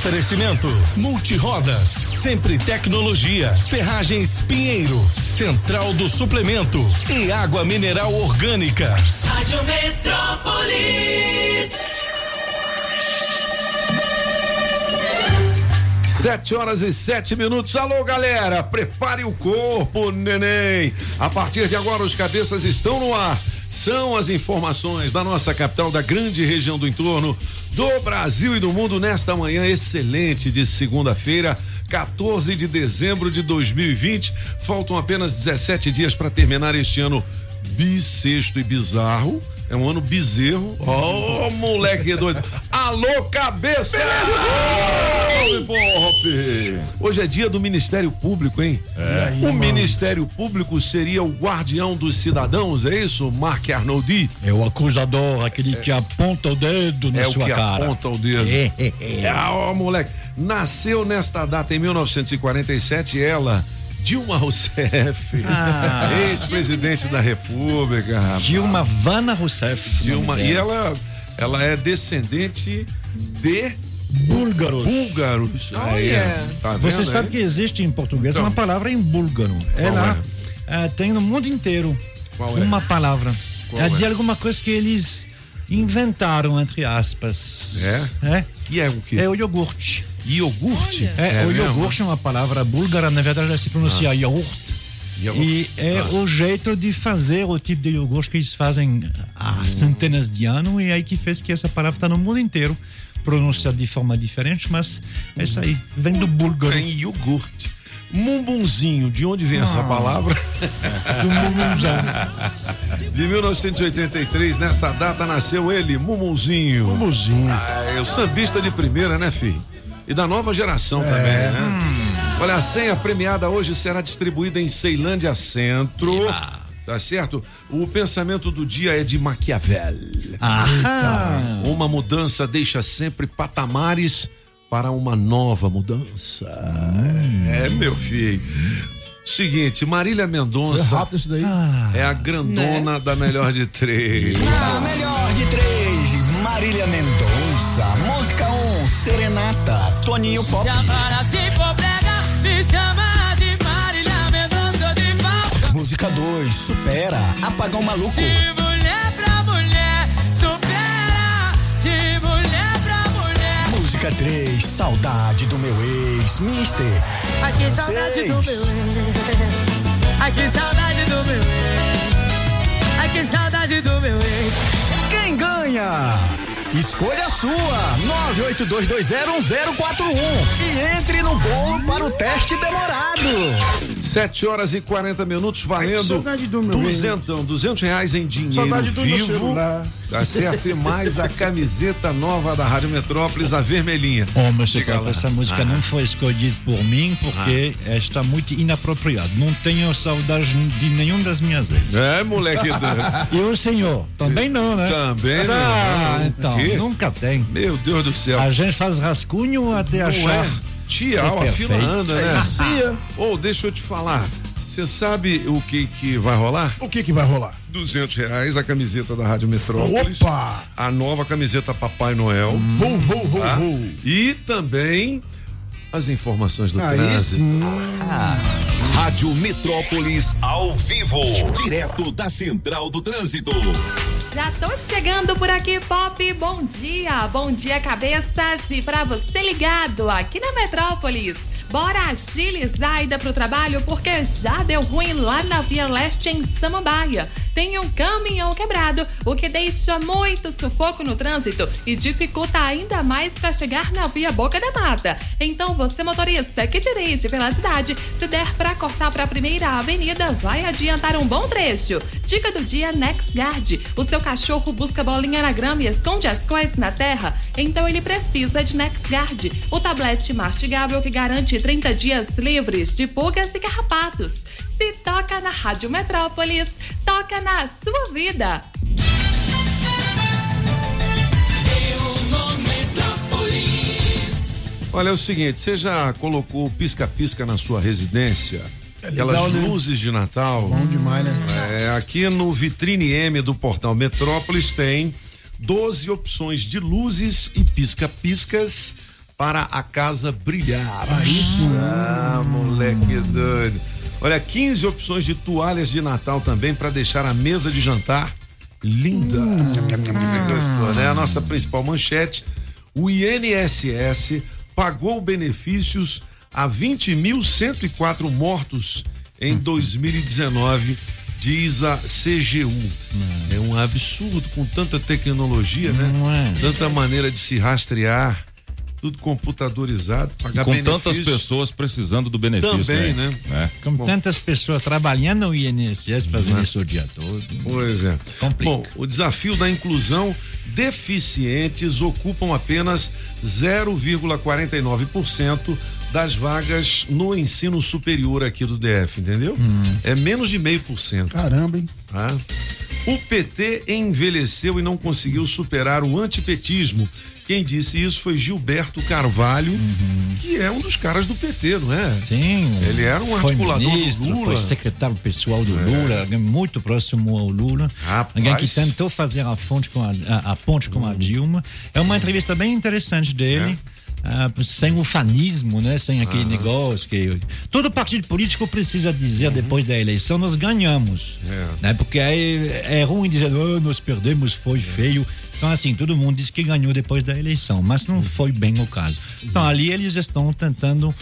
Oferecimento Multirodas, Sempre Tecnologia, Ferragens Pinheiro, Central do Suplemento e Água Mineral Orgânica. Rádio Metrópolis. Sete horas e sete minutos. Alô, galera, prepare o corpo, neném. A partir de agora, os cabeças estão no ar. São as informações da nossa capital, da grande região do entorno, do Brasil e do mundo nesta manhã excelente de segunda-feira, 14 de dezembro de 2020. Faltam apenas 17 dias para terminar este ano bissexto e bizarro. É um ano bezerro. Ó, oh, moleque doido. Alô, cabeça! Hoje é dia do Ministério Público, hein? É. o Ministério Público seria o guardião dos cidadãos, é isso, Mark Arnoldi? É o acusador, aquele é. que aponta o dedo na é sua cara. É o que aponta o dedo. É, é, é. ó, moleque. Nasceu nesta data em 1947 ela Dilma Rousseff, ah. ex-presidente da República. Rapaz. Dilma Vana Rousseff. Dilma, e ela, ela é descendente de búlgaros. Búlgaros. Oh, yeah. tá Você vendo, sabe que existe em português então, uma palavra em búlgaro. Ela é? uh, tem no mundo inteiro Qual uma é? palavra. Qual é de alguma coisa que eles inventaram, entre aspas. É? É. E é o que? É o iogurte. Iogurte? É, é, o iogurte é uma palavra búlgara, na verdade se pronuncia ah. iogurte. E é ah. o jeito de fazer o tipo de iogurte que eles fazem há hum. centenas de anos e aí que fez que essa palavra está no mundo inteiro pronunciada de forma diferente, mas é isso aí, vem do búlgaro. Tem iogurte. Mumbunzinho, de onde vem ah. essa palavra? Do mumbunzão. De 1983, nesta data nasceu ele, Mumbunzinho. Mumbunzinho. Ah, é o sambista de primeira, né, filho? E da nova geração é. também, né? Hum. Olha, a senha premiada hoje será distribuída em Ceilândia Centro. Ah. Tá certo? O pensamento do dia é de Maquiavel. Ah. Uma mudança deixa sempre patamares para uma nova mudança. Hum. É, meu filho. Seguinte, Marília Mendonça. É rápido isso daí. Ah. É a grandona né? da melhor de três. A melhor de três, Marília Mendonça. Música 1, Serenata, Toninho Pop. Música 2, Supera, Apagão Maluco. De mulher pra mulher, supera. De mulher pra mulher. Música 3, Saudade do meu ex, Mister. Ai que saudade do meu ex. Ai que saudade do meu ex. Ai que saudade do meu ex. Quem ganha? Escolha a sua, 982201041 e entre no bolo para o teste demorado. 7 horas e 40 minutos valendo Ai, duzentão, 200 reais em dinheiro saudade do vivo. Tá certo? E mais a camiseta nova da Rádio Metrópolis, a vermelhinha. Oh, mas essa música ah. não foi escolhida por mim porque ah. está muito inapropriada. Não tenho saudade de nenhum das minhas ex. É, moleque. e o senhor? Também não, né? Também ah, não. Então, nunca tem. Meu Deus do céu. A gente faz rascunho até não achar. É. Tchau, a fila anda, né? É, Ou oh, deixa eu te falar. Você sabe o que que vai rolar? O que que vai rolar? Duzentos reais a camiseta da Rádio Metrópolis. Opa! A nova camiseta Papai Noel. Hum. Ho, ho, ho, tá? E também as informações do Aí trânsito. Sim. Ah. Rádio Metrópolis ao vivo, direto da Central do Trânsito. Já tô chegando por aqui, Pop. Bom dia, bom dia, cabeças. E para você ligado aqui na Metrópolis. Bora agilizar a ida pro trabalho porque já deu ruim lá na Via Leste em Samambaia. Tem um caminhão quebrado, o que deixa muito sufoco no trânsito e dificulta ainda mais para chegar na Via Boca da Mata. Então você motorista que dirige pela cidade, se der para cortar para a primeira avenida, vai adiantar um bom trecho. Dica do dia NexGuard. O seu cachorro busca bolinha na grama e esconde as coisas na terra, então ele precisa de NexGuard, o tablete mastigável que garante 30 dias livres de pulgas e carrapatos. Se toca na Rádio Metrópolis, toca na sua vida. Olha, é o seguinte, você já colocou pisca-pisca na sua residência? É legal, Aquelas né? luzes de Natal. Bom demais, né? É, aqui no Vitrine M do portal Metrópolis tem 12 opções de luzes e pisca-piscas para a casa brilhar. Aí sim. Ah, moleque doido. Olha, 15 opções de toalhas de Natal também para deixar a mesa de jantar linda. Você gostou, né? A nossa principal manchete: o INSS pagou benefícios a 20.104 mortos em 2019, diz a CGU. É um absurdo com tanta tecnologia, né? É? Tanta maneira de se rastrear, tudo computadorizado, pagar Com tantas benefícios. pessoas precisando do benefício. Também, né? É. Com tantas pessoas trabalhando no INSS, fazendo isso o dia todo. Pois é. Complica. Bom, o desafio da inclusão, deficientes ocupam apenas 0,49% das vagas no ensino superior aqui do DF, entendeu? É menos de meio por cento. Caramba, hein? tá? O PT envelheceu e não conseguiu superar o antipetismo. Quem disse isso foi Gilberto Carvalho, que é um dos caras do PT, não é? Sim. Ele era um articulador do ministro, Lula. É. Foi secretário pessoal do Lula, alguém muito próximo ao Lula. Rapaz. Alguém que tentou fazer a, fonte com a, a- a ponte com a Dilma. É uma entrevista bem interessante dele. É. ah, sem ufanismo, né? Sem aquele negócio que todo partido político precisa dizer depois da eleição nós ganhamos, Uhum. É. né? Porque aí é ruim dizer "Ah, nós perdemos, foi feio. Então assim todo mundo diz que ganhou depois da eleição, mas não foi bem o caso. Então ali eles estão tentando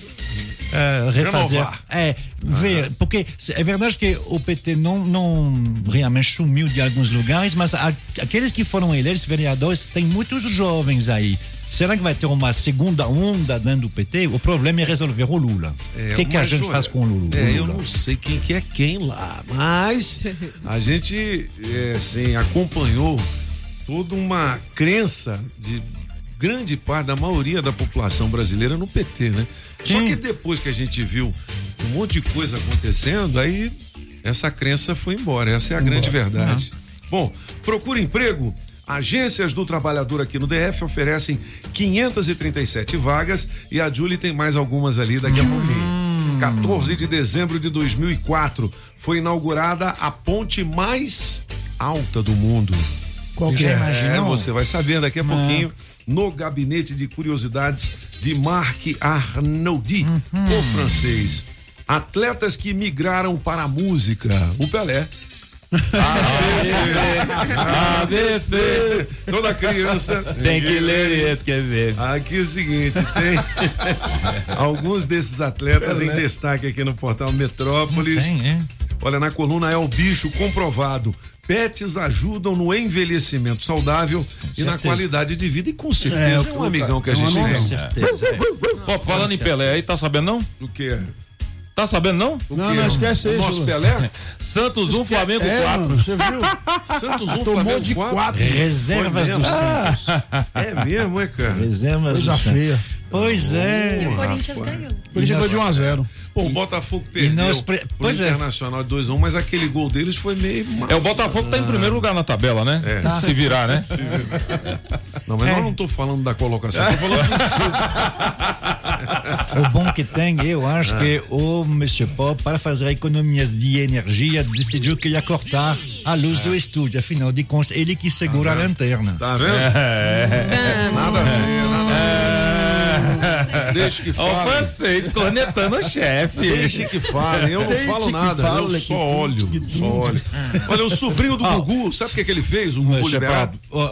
eh, refazer, Renovar. é, ver, porque se- é verdade que o PT não, não realmente sumiu de alguns lugares, mas a- aqueles que foram eleitos vereadores, tem muitos jovens aí. Será que vai ter uma segunda onda dentro do PT? O problema é resolver o Lula. É, o que, que a gente olha, faz com o Lula? É, o eu não sei quem que é quem lá, mas a gente é, assim, acompanhou toda uma crença de grande parte da maioria da população brasileira no PT, né? Só que depois que a gente viu um monte de coisa acontecendo, aí essa crença foi embora. Essa é a grande verdade. Bom, procura emprego. Agências do Trabalhador aqui no DF oferecem 537 vagas e a Julie tem mais algumas ali daqui a pouquinho. 14 de dezembro de 2004 foi inaugurada a ponte mais alta do mundo. Qual que é? É, Não. você vai saber daqui a pouquinho no gabinete de curiosidades de Marc Arnoldi, o francês. Atletas que migraram para a música. O Pelé. ABC. Toda criança Tem que ler e escrever. Aqui é o seguinte, tem alguns desses atletas em destaque aqui no portal Metrópolis. Tem, é. Olha, na coluna é o bicho comprovado. Pets ajudam no envelhecimento saudável e na qualidade de vida. E com certeza É, é, o- um amigão que a é um gente tem. Certeza, é. Pô, falando em Pelé aí, tá sabendo não? O quê? Tá sabendo não? Não, não esquece O isso. nosso Pelé? Santos 1, Flamengo é, 4. mano, você viu? Santos 1, Tomou Flamengo de 4. quatro. Reservas do? Santos. É mesmo, é, cara? Reservas Coisa do Santos. Pois é. O Corinthians ganhou. Por isso foi de 1 a 0 Pô, o Botafogo perdeu pre- pro pois é. Internacional de 2x1, mas aquele gol deles foi meio... É, o Botafogo tá em primeiro lugar na tabela, né? É. Se virar, né? Não, mas É. nós não tô falando da colocação, tô falando do O bom que tem, eu acho que o Mr. Pop, para fazer economias de energia, decidiu que ia cortar a luz do estúdio. Afinal de contas, ele que segura a lanterna. Tá vendo? Nada a ver, nada a ver. Deixa que Ó, o fale. francês cornetando o chefe. Deixa que fale. Eu não Deixa falo nada. fale, eu só olho. Só olho. Olha, o sobrinho do Gugu, sabe o que, que ele fez? O Gugu liberado. Ó,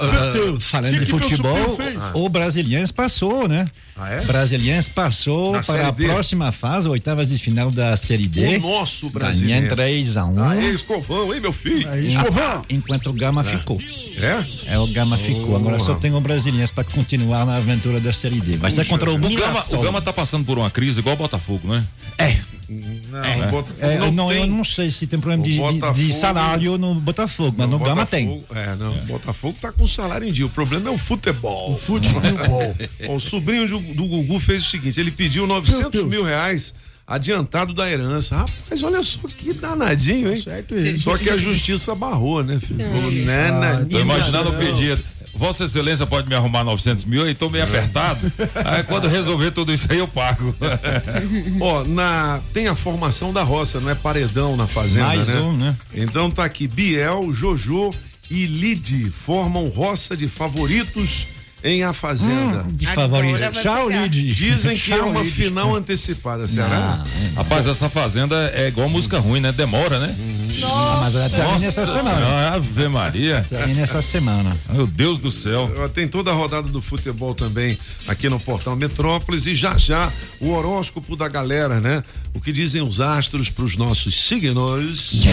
falando Que de futebol, o Brasiliense passou, né? Ah, é? Brasiliense passou Na para a D. próxima fase, oitavas de final da Série D. O nosso brasileiro. Ganhando 3 a 1 Aê, escovão, hein, meu filho? Aí, escovão. Enquanto o Gama ficou. É? É, o Gama ficou. Agora só tem o Brasiliense para continuar na aventura da Série D. Vai ser contra o O Gama, Mirassol. o Gama tá passando por uma crise igual o Botafogo, né? É, Não, o Botafogo é, não, não, tem. eu não sei se tem problema de, de- de Botafogo- salário no Botafogo, mas no Gama tem. Botafogo- É, não. O Botafogo tá com salário em dia. O problema é o futebol. O Futebol. O sobrinho do, do Gugu fez o seguinte: ele pediu 900 Deus. mil reais adiantado da herança. Rapaz, olha só que danadinho, hein? Certo ele. Só que a justiça barrou, né, filho? Falou, né, né, Tô imaginando o pedido. Vossa Excelência pode me arrumar 900 mil, aí tô meio apertado. Aí quando resolver tudo isso aí eu pago. Ó, na tem a formação da roça, não é paredão na fazenda, Mais né? um, né? Então tá aqui Biel, Jojo e Lide formam roça de favoritos em A Fazenda. De Agora favorito. Tchau. Lid. Dizem que é uma final antecipada, será? Rapaz, essa fazenda é igual música ruim, né? Demora, né? Ah, mas ela termina essa semana. Senhora, Ave Maria. Termina essa semana. Meu Deus do céu. Tem toda a rodada do futebol também aqui no Portal Metrópolis e já já o horóscopo da galera, né? O que dizem os astros para os nossos signos.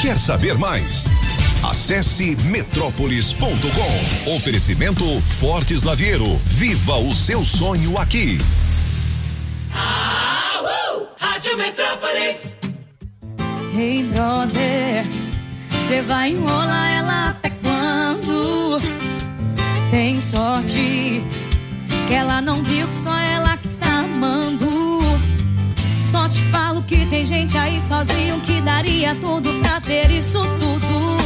Quer saber mais? Acesse metrópolis.com. Oferecimento Fortes Lavieiro. Viva o seu sonho aqui. Rádio Metrópolis. Hey brother, você vai enrolar ela até quando? Tem sorte que ela não viu que só ela que tá amando. Só te falo que tem gente aí sozinho que daria tudo pra ter isso tudo.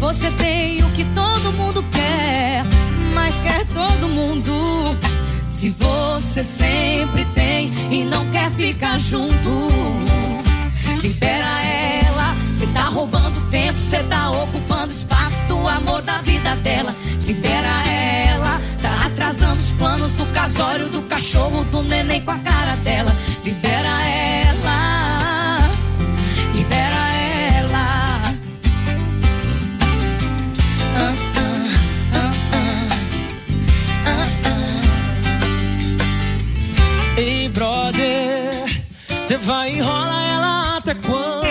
Você tem o que todo mundo quer, mas quer todo mundo. Se você sempre tem e não quer ficar junto, libera ela. Você tá roubando tempo, você tá ocupando espaço do amor da vida dela. Libera ela, atrasando os planos do casório, do cachorro, do neném com a cara dela. Libera ela, libera ela. Ei, brother, você vai enrolar ela até quando?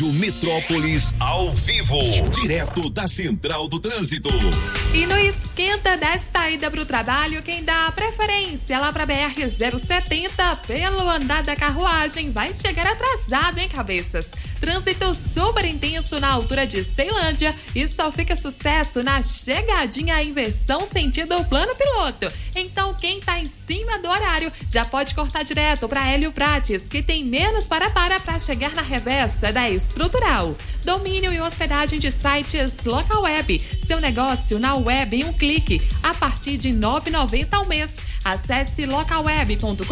Rádio Metrópolis ao vivo. Direto da Central do Trânsito. E no esquenta desta ida para o trabalho, quem dá a preferência lá para BR 070 pelo andar da carruagem vai chegar atrasado, hein, cabeças? Trânsito super intenso na altura de Ceilândia e só fica sucesso na chegadinha em inversão sentido plano piloto. Então, quem tá em cima do horário já pode cortar direto para Hélio Prates, que tem menos para-para para chegar na reversa da estrutural. Domínio e hospedagem de sites local web. Seu negócio na web em um clique, a partir de R$ 9,90 ao mês. Acesse localweb.com.br.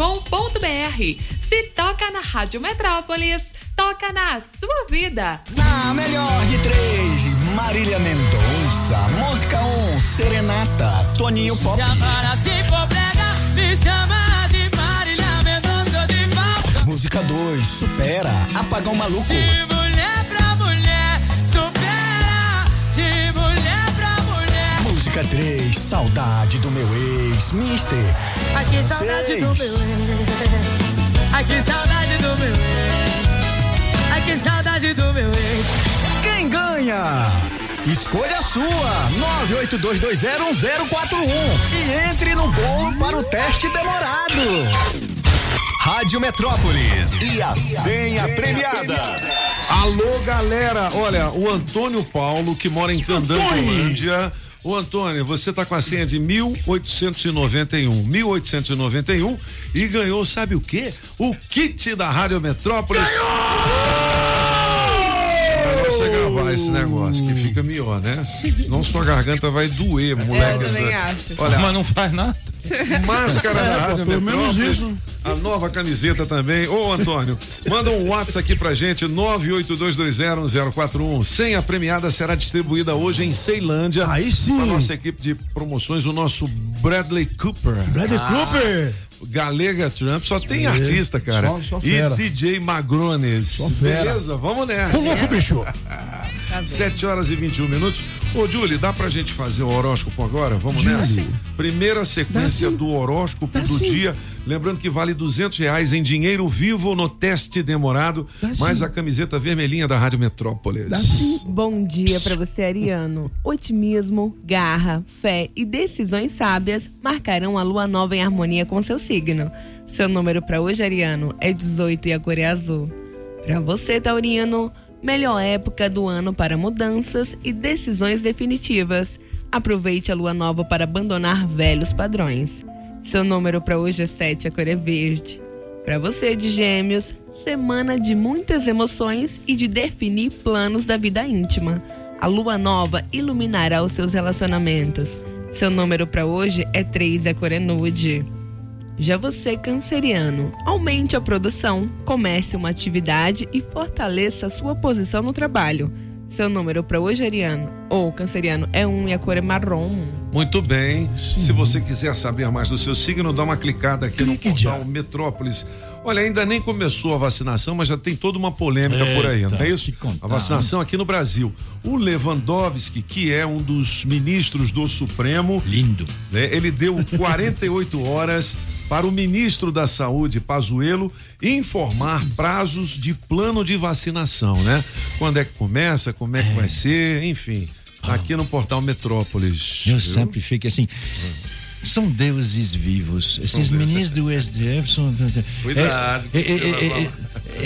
Se toca na Rádio Metrópolis, toca na sua vida. Na melhor de três, Marília Mendonça. Música 1, um, Serenata, Toninho Pop. Chamar assim for brega, me chama de Marília Mendonça de volta. Música 2, Supera, Apagão Maluco. De mulher pra mulher, supera. De mulher pra mulher. Música 3, Saudade do meu ex, Mister. Ai, que saudade do meu. Ai, que saudade do meu ex. Que saudade do meu ex. Quem ganha? Escolha a sua, 982201041 e entre no bolo para o teste demorado. Rádio Metrópolis e a senha premiada. Alô, galera! Olha, o Antônio Paulo, que mora em Candangolândia. Ô Antônio, você tá com a senha de 1891. 1891 e ganhou, sabe o quê? O kit da Rádio Metrópolis. Pra você gravar esse negócio, que fica melhor, né? Não sua garganta vai doer, moleque. eu também acho. Olha, Mas não faz nada. Máscara da É, Rádio pelo menos Metrópolis, isso. A nova camiseta também. Ô, Antônio, manda um WhatsApp aqui pra gente, 982201041. Senha premiada será distribuída hoje em Ceilândia. Aí sim. Pra nossa equipe de promoções, o nosso Bradley Cooper. Bradley Cooper. Galega Trump, só tem artista, cara. só- só e fera. DJ Magrones. Só fera. Beleza, vamos Ô, nessa. louco, bicho. 7 horas e 21 minutos. Ô, Julie, dá pra gente fazer o horóscopo agora? Vamos Julie. nessa? Primeira sequência do horóscopo Dá do sim. dia Lembrando que vale duzentos reais em dinheiro vivo no teste demorado, mais a camiseta vermelhinha da Rádio Metrópolis. Bom dia pra você, Ariano. Otimismo, garra, fé e decisões sábias marcarão a lua nova em harmonia com seu signo. Seu número pra hoje, Ariano, é 18 e a cor é azul. Pra você, Taurino, melhor época do ano para mudanças e decisões definitivas. Aproveite a lua nova para abandonar velhos padrões. Seu número para hoje é 7, a cor é verde. Para você de Gêmeos, semana de muitas emoções e de definir planos da vida íntima. A lua nova iluminará os seus relacionamentos. Seu número para hoje é 3, a cor é nude. Já você, canceriano, aumente a produção, comece uma atividade e fortaleça a sua posição no trabalho. Seu número para hoje, Ariano, ou canceriano, é um e a cor é marrom. Muito bem. Se você quiser saber mais do seu signo, dá uma clicada aqui Clique no portal já. Metrópolis. Olha, ainda nem começou a vacinação, mas já tem toda uma polêmica por aí, não é Eita, isso? A vacinação aqui no Brasil. O Lewandowski, que é um dos ministros do Supremo, Lindo. né, ele deu 48 horas para o ministro da Saúde, Pazuello, informar prazos de plano de vacinação, né? Quando é que começa, como é que vai ser, enfim. Tá aqui no portal Metrópolis. Eu viu? sempre fico assim. São deuses vivos. Esses deuses. ministros do STF são. Cuidado, É, é, vai é, é,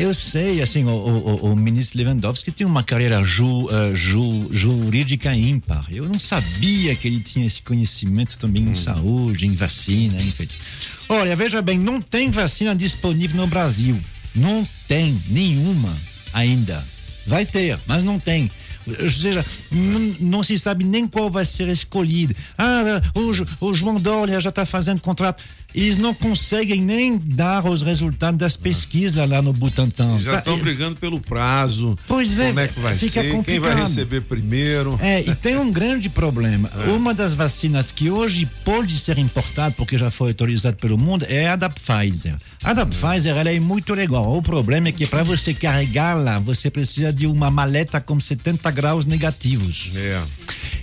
eu sei, assim, o, o- o- ministro Lewandowski tem uma carreira ju, eh, ju- jurídica ímpar. Eu não sabia que ele tinha esse conhecimento também Hum. em saúde, em vacina, enfim. Olha, veja bem, não tem vacina disponível no Brasil. Não tem nenhuma ainda. Vai ter, mas não tem. Ou seja, não, se sabe nem qual vai ser escolhido. Ah, o, o João Dória já está fazendo contrato. Eles não conseguem nem dar os resultados das pesquisas lá no Butantan. Já Tá- estão brigando pelo prazo. Pois é, Como é que vai ser? Quem vai complicado. receber primeiro? É, e tem um grande problema. É. Uma das vacinas que hoje pode ser importada, porque já foi autorizada pelo mundo, é a da Pfizer. A da Pfizer, ela é muito legal. O problema é que para você carregá-la, você precisa de uma maleta com 70 graus negativos. É.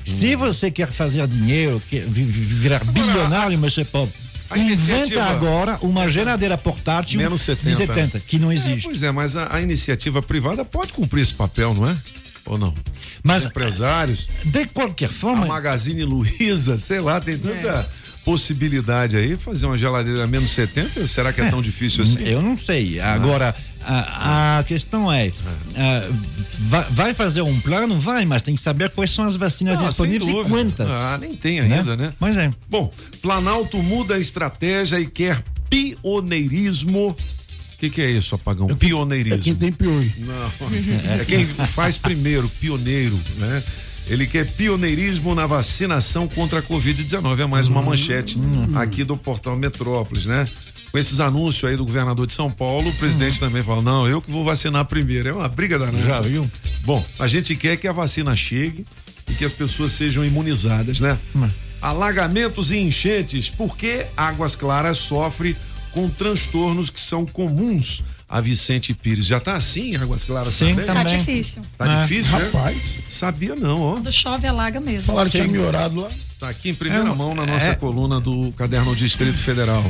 Se você quer fazer dinheiro, quer vi- vi- virar bilionário, monsieur Pop, a inventa agora uma geladeira portátil Menos 70. de 70, que não É, existe. pois é, mas a, a iniciativa privada pode cumprir esse papel, não é? Ou não? Mas, Os empresários, de qualquer a forma, Magazine Luiza, sei lá, tem tanta possibilidade aí. Fazer uma geladeira menos 70, será que é, tão difícil assim? Eu não sei. Agora, a, a questão é: ah, vai, vai fazer um plano? Vai, mas tem que saber quais são as vacinas Ah, sem disponíveis e quantas. Ah, nem tem ainda, né? Mas é. Bom, Planalto muda a estratégia e quer pioneirismo. O que, que é isso, apagão? É Pioneirismo. quem tem pioi. Não. É quem faz primeiro, pioneiro, né? Ele quer pioneirismo na vacinação contra a Covid-19. É mais uma manchete aqui do portal Metrópolis, né? Com esses anúncios aí do governador de São Paulo, o presidente também fala: não, eu que vou vacinar primeiro. É uma briga danada. Já viu? Bom, a gente quer que a vacina chegue e que as pessoas sejam imunizadas, né? Alagamentos e enchentes, por que Águas Claras sofre com transtornos que são comuns a Vicente Pires? Já tá assim, Águas Claras Sim, também? Tá difícil. Tá Ah, difícil, né? Rapaz, Sabia não, ó. Quando chove, alaga mesmo. falaram que tinha melhorado lá. Tá aqui em primeira É, mão na nossa é. coluna do Caderno Distrito Federal.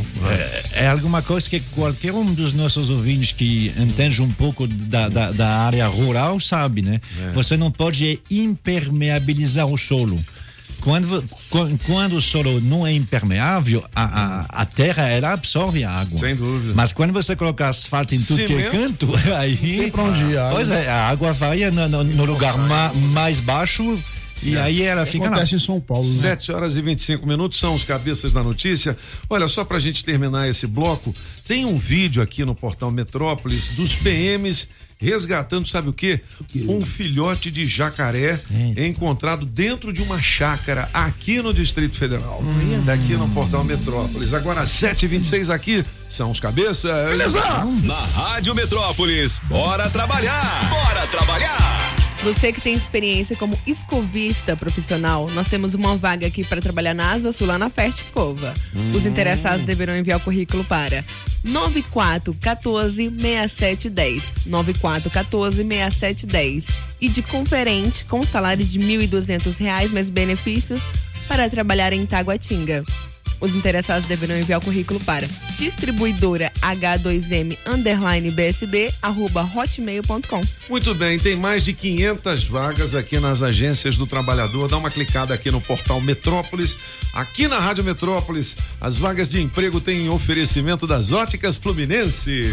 É alguma coisa que qualquer um dos nossos ouvintes que entende um pouco da, da, da área rural sabe, né? É. Você não pode impermeabilizar o solo. Quando, quando o solo não é impermeável, a, a, a terra ela absorve a água. Sem dúvida. Mas quando você coloca asfalto em tudo que é Cimento? canto, aí. Tem pra onde ir a água. Pois é, a água vai no, no- no lugar ma- mais baixo e aí ela fica lá. Acontece em São Paulo, né? 7 horas e 25 minutos são os cabeças da notícia. Olha, só pra gente terminar esse bloco, tem um vídeo aqui no portal Metrópolis dos PMs resgatando, sabe o quê? Um filhote de jacaré encontrado dentro de uma chácara aqui no Distrito Federal. Daqui no portal Metrópolis. Agora, 7h26 aqui são os cabeças. Beleza! Na Rádio Metrópolis, bora trabalhar! Bora trabalhar! Você que tem experiência como escovista profissional, nós temos uma vaga aqui para trabalhar na Asa Sul, lá na Escova. Os interessados deverão enviar o currículo para 9414 6710. 9414 6710. E de conferente com salário de 1.200 reais mais benefícios para trabalhar em Taguatinga. Os interessados deverão enviar o currículo para distribuidora H2M underline BSB arroba hotmail.com. Muito bem, tem mais de 500 vagas aqui nas agências do trabalhador. Dá uma clicada aqui no portal Metrópolis. Aqui na Rádio Metrópolis, as vagas de emprego têm oferecimento das Óticas Fluminense.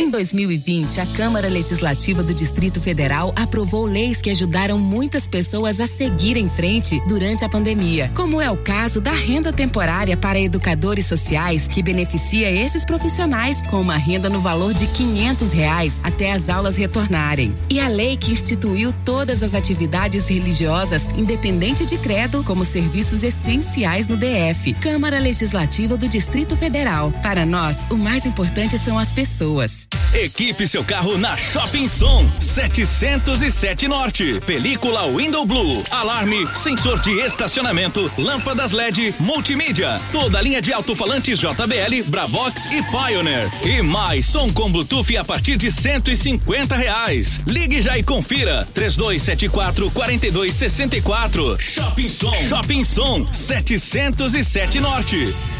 Em 2020, a Câmara Legislativa do Distrito Federal aprovou leis que ajudaram muitas pessoas a seguir em frente durante a pandemia, como é o caso da renda temporária para educadores sociais, que beneficia esses profissionais com uma renda no valor de quinhentos reais até as aulas retornarem. E a lei que instituiu todas as atividades religiosas, independente de credo, como serviços essenciais no DF. Câmara Legislativa do Distrito Federal. Para nós, o mais importante são as pessoas. Equipe seu carro na Shopping Som 707 Norte. Película Window Blue, alarme, sensor de estacionamento, lâmpadas LED, multimídia, toda a linha de alto-falantes JBL, Bravox e Pioneer. E mais som com Bluetooth a partir de 150 reais. Ligue já e confira 3274 4264. Shopping Som. Shopping Som 707 Norte.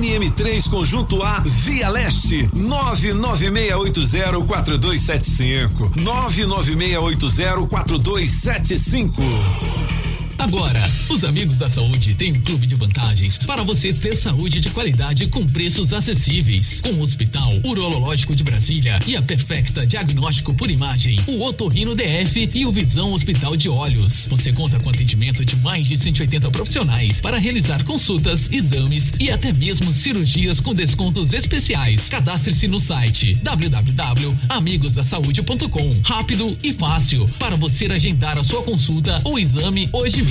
QNM3 Conjunto A, Via Leste, 996804275. 996804275. Agora, os amigos da saúde têm um clube de vantagens para você ter saúde de qualidade com preços acessíveis. Com o Hospital Urológico de Brasília e a Perfecta Diagnóstico por Imagem, o Otorrino DF e o Visão Hospital de Olhos. Você conta com atendimento de mais de 180 profissionais para realizar consultas, exames e até mesmo cirurgias com descontos especiais. Cadastre-se no site www.amigosdasaude.com. Rápido e fácil para você agendar a sua consulta ou exame hoje mesmo.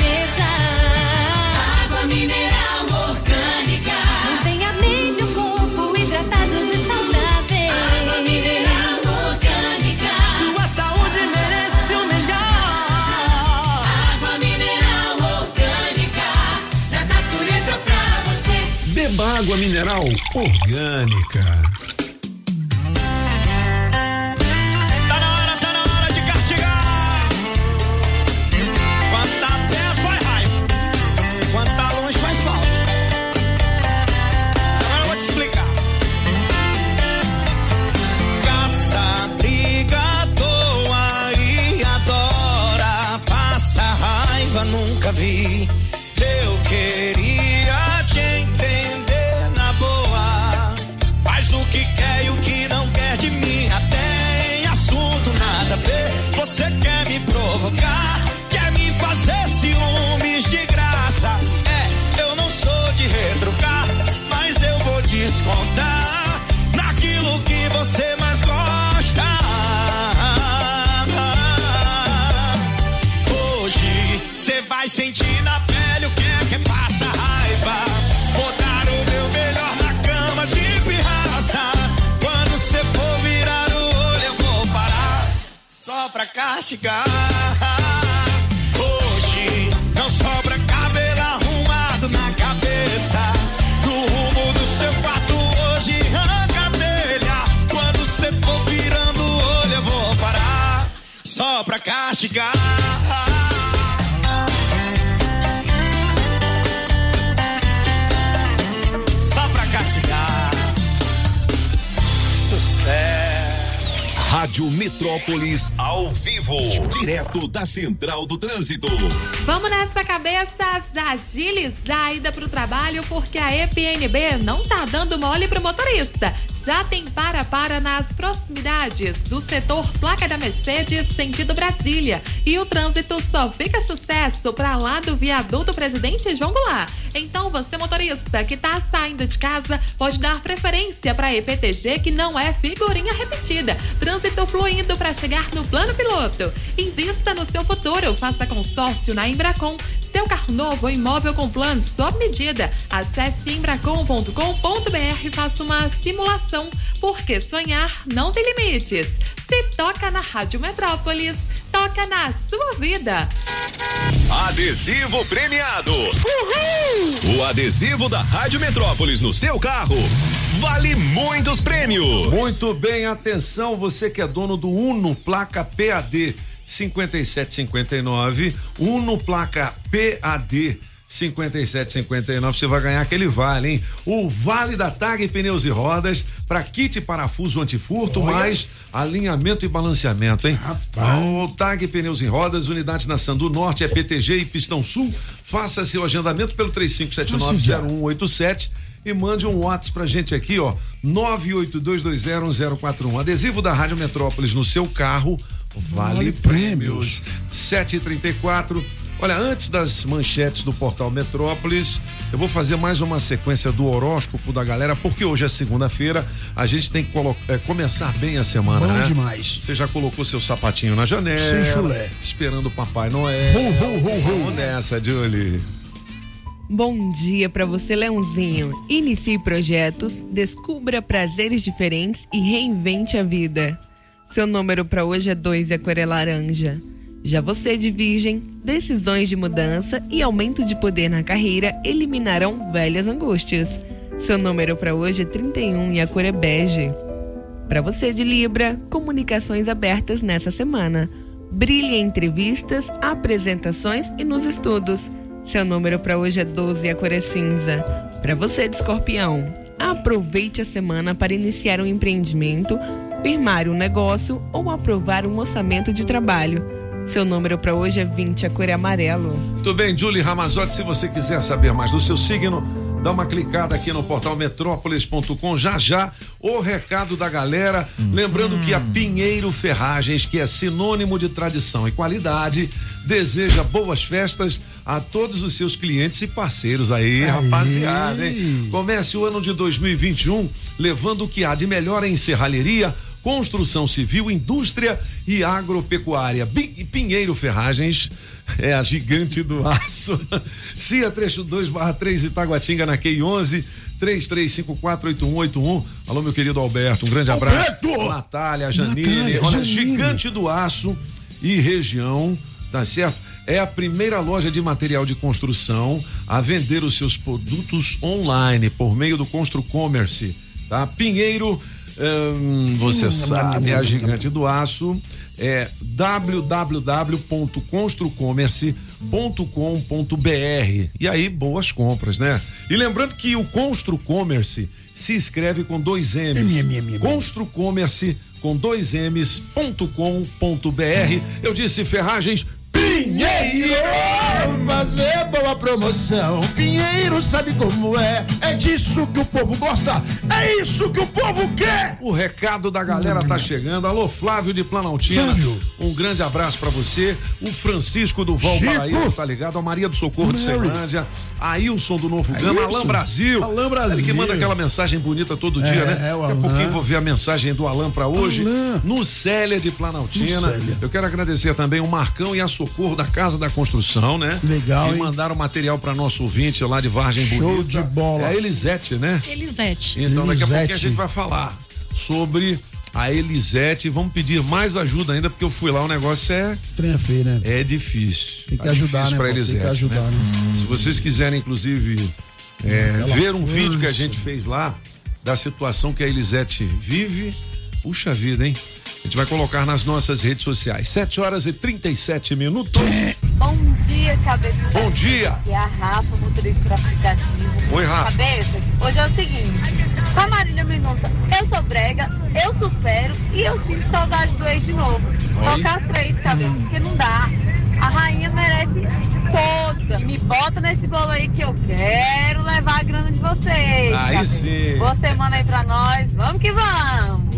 água mineral orgânica. Tá na hora, tá na hora de castigar. Quanta terra faz raiva, quanta luz faz falta. Agora eu vou te explicar. Caça, briga, doa e adora. Passa raiva, nunca vi castigar. Hoje não sobra cabelo arrumado na cabeça. No rumo do seu quarto hoje arranca a telha. Quando cê for virando o olho, eu vou parar só pra castigar. Rádio Metrópolis ao vivo, direto da Central do Trânsito. Vamos nessa cabeça agilizar a ida pro trabalho porque a EPNB não tá dando mole pro motorista. Já tem para-para nas proximidades do setor placa da Mercedes sentido Brasília. E o trânsito só fica sucesso para lá do viaduto Presidente João Goulart. Então você motorista que tá saindo de casa pode dar preferência para EPTG que não é figurinha repetida. Trânsito fluindo para chegar no plano piloto. Invista no seu futuro, faça consórcio na Embracon. Seu carro novo ou imóvel com plano sob medida. Acesse embracon.com.br e faça uma simulação, porque sonhar não tem limites. Se toca na Rádio Metrópolis, toca na sua vida. Adesivo premiado. O adesivo da Rádio Metrópolis no seu carro vale muitos prêmios. Muito bem, atenção, você que é dono do Uno, placa PAD 5759, Uno, placa PAD 5759, você vai ganhar aquele vale, hein? O vale da Tag Pneus e Rodas para kit parafuso antifurto, mais alinhamento e balanceamento, hein? O Tag Pneus e Rodas, unidades na Sandu Norte, é PTG e Pistão Sul. Faça seu agendamento pelo 35790187 e mande um WhatsApp pra gente aqui, ó, 982201041. Adesivo da Rádio Metrópolis no seu carro, vale, Vale prêmios. 734 Olha, antes das manchetes do portal Metrópolis, eu vou fazer mais uma sequência do horóscopo da galera, porque hoje é segunda-feira, a gente tem que colo- é, começar bem a semana, Bom né? demais. Você já colocou seu sapatinho na janela. Sem chulé. Esperando o Papai Noel. Ho, ho, ho, ho. Vamos nessa, Julie. Bom dia para você, Leãozinho. Inicie projetos, descubra prazeres diferentes e reinvente a vida. Seu número para hoje é 2 e a cor é laranja. Já você de Virgem, decisões de mudança e aumento de poder na carreira eliminarão velhas angústias. Seu número para hoje é 31 e a cor é bege. Para você de Libra, comunicações abertas nessa semana. Brilhe em entrevistas, apresentações e nos estudos. Seu número para hoje é 12 e a cor é cinza. Para você de Escorpião, aproveite a semana para iniciar um empreendimento, firmar um negócio ou aprovar um orçamento de trabalho. Seu número para hoje é 20, a cor é amarelo. Tudo bem, Julie Ramazotti, se você quiser saber mais do seu signo, dá uma clicada aqui no portal metrópolis.com. Já já, o recado da galera. Lembrando que a Pinheiro Ferragens, que é sinônimo de tradição e qualidade, deseja boas festas a todos os seus clientes e parceiros aí, rapaziada, hein? Comece o ano de 2021 levando o que há de melhor em serralheria, construção civil, indústria e agropecuária. Pinheiro Ferragens é a gigante do aço. CIA trecho 2 barra 3 Itaguatinga na QI 11 33548181. Alô, meu querido Alberto, um grande abraço. Alberto! Natália, Janine, Natália, olha, Janine. gigante do aço e região, tá certo? É a primeira loja de material de construção a vender os seus produtos online por meio do Construcommerce, tá? Pinheiro, hum, você sabe, é a gigante do aço. É www.construcommerce.com.br. E aí, boas compras, né? E lembrando que o Construcommerce se escreve com dois M's. M, M, M. Construcommerce com dois M's.com.br. Eu disse ferragens Pinheiro! Fazer boa promoção. Pinheiro sabe como é. É disso que o povo gosta. É isso que o povo quer. O recado da galera tá chegando. Alô, Flávio de Planaltina. Flávio. Um grande abraço pra você. O Francisco do Valparaíso, tá ligado? A Maria do Socorro de Mary. Ceilândia. Ailson do Novo Gama. Alain Brasil. Alain Brasil. Ele que manda aquela mensagem bonita todo É, dia, né? é, o Daqui a pouquinho vou ver a mensagem do Alain pra hoje. Alain. No Célia de Planaltina. Eu quero agradecer também o Marcão e a Socorro da Casa da Construção, né? Legal, Que hein? mandaram material pra nosso ouvinte lá de Vargem Show Bonita. de bola. É a Elisete, né? Elisete. Então daqui a Elisete. pouquinho a gente vai falar sobre a Elisete. Vamos pedir mais ajuda ainda, porque eu fui lá, o negócio é. Trem é feio, né? É difícil. Tem que Tá ajudar, difícil né, Pra pô? Tem que Elisete, ajudar, né? Se vocês quiserem, inclusive, é, ver um força. vídeo que a gente fez lá da situação que a Elisete vive, puxa vida, hein? A gente vai colocar nas nossas redes sociais. 7 horas e 37 minutos. Bom dia, cabeça. Bom dia. Aqui é a Rafa, motorista por aplicativo. Oi, Rafa. Cabeça, hoje é o seguinte: com a Marília Mendonça, eu sou brega, eu supero e eu sinto saudade do ex de novo. Tocar as três, cabeça, porque não dá. A rainha merece toda. E me bota nesse bolo aí que eu quero levar a grana de vocês. Aí cabeça. sim. Boa semana aí pra nós. Vamos que vamos.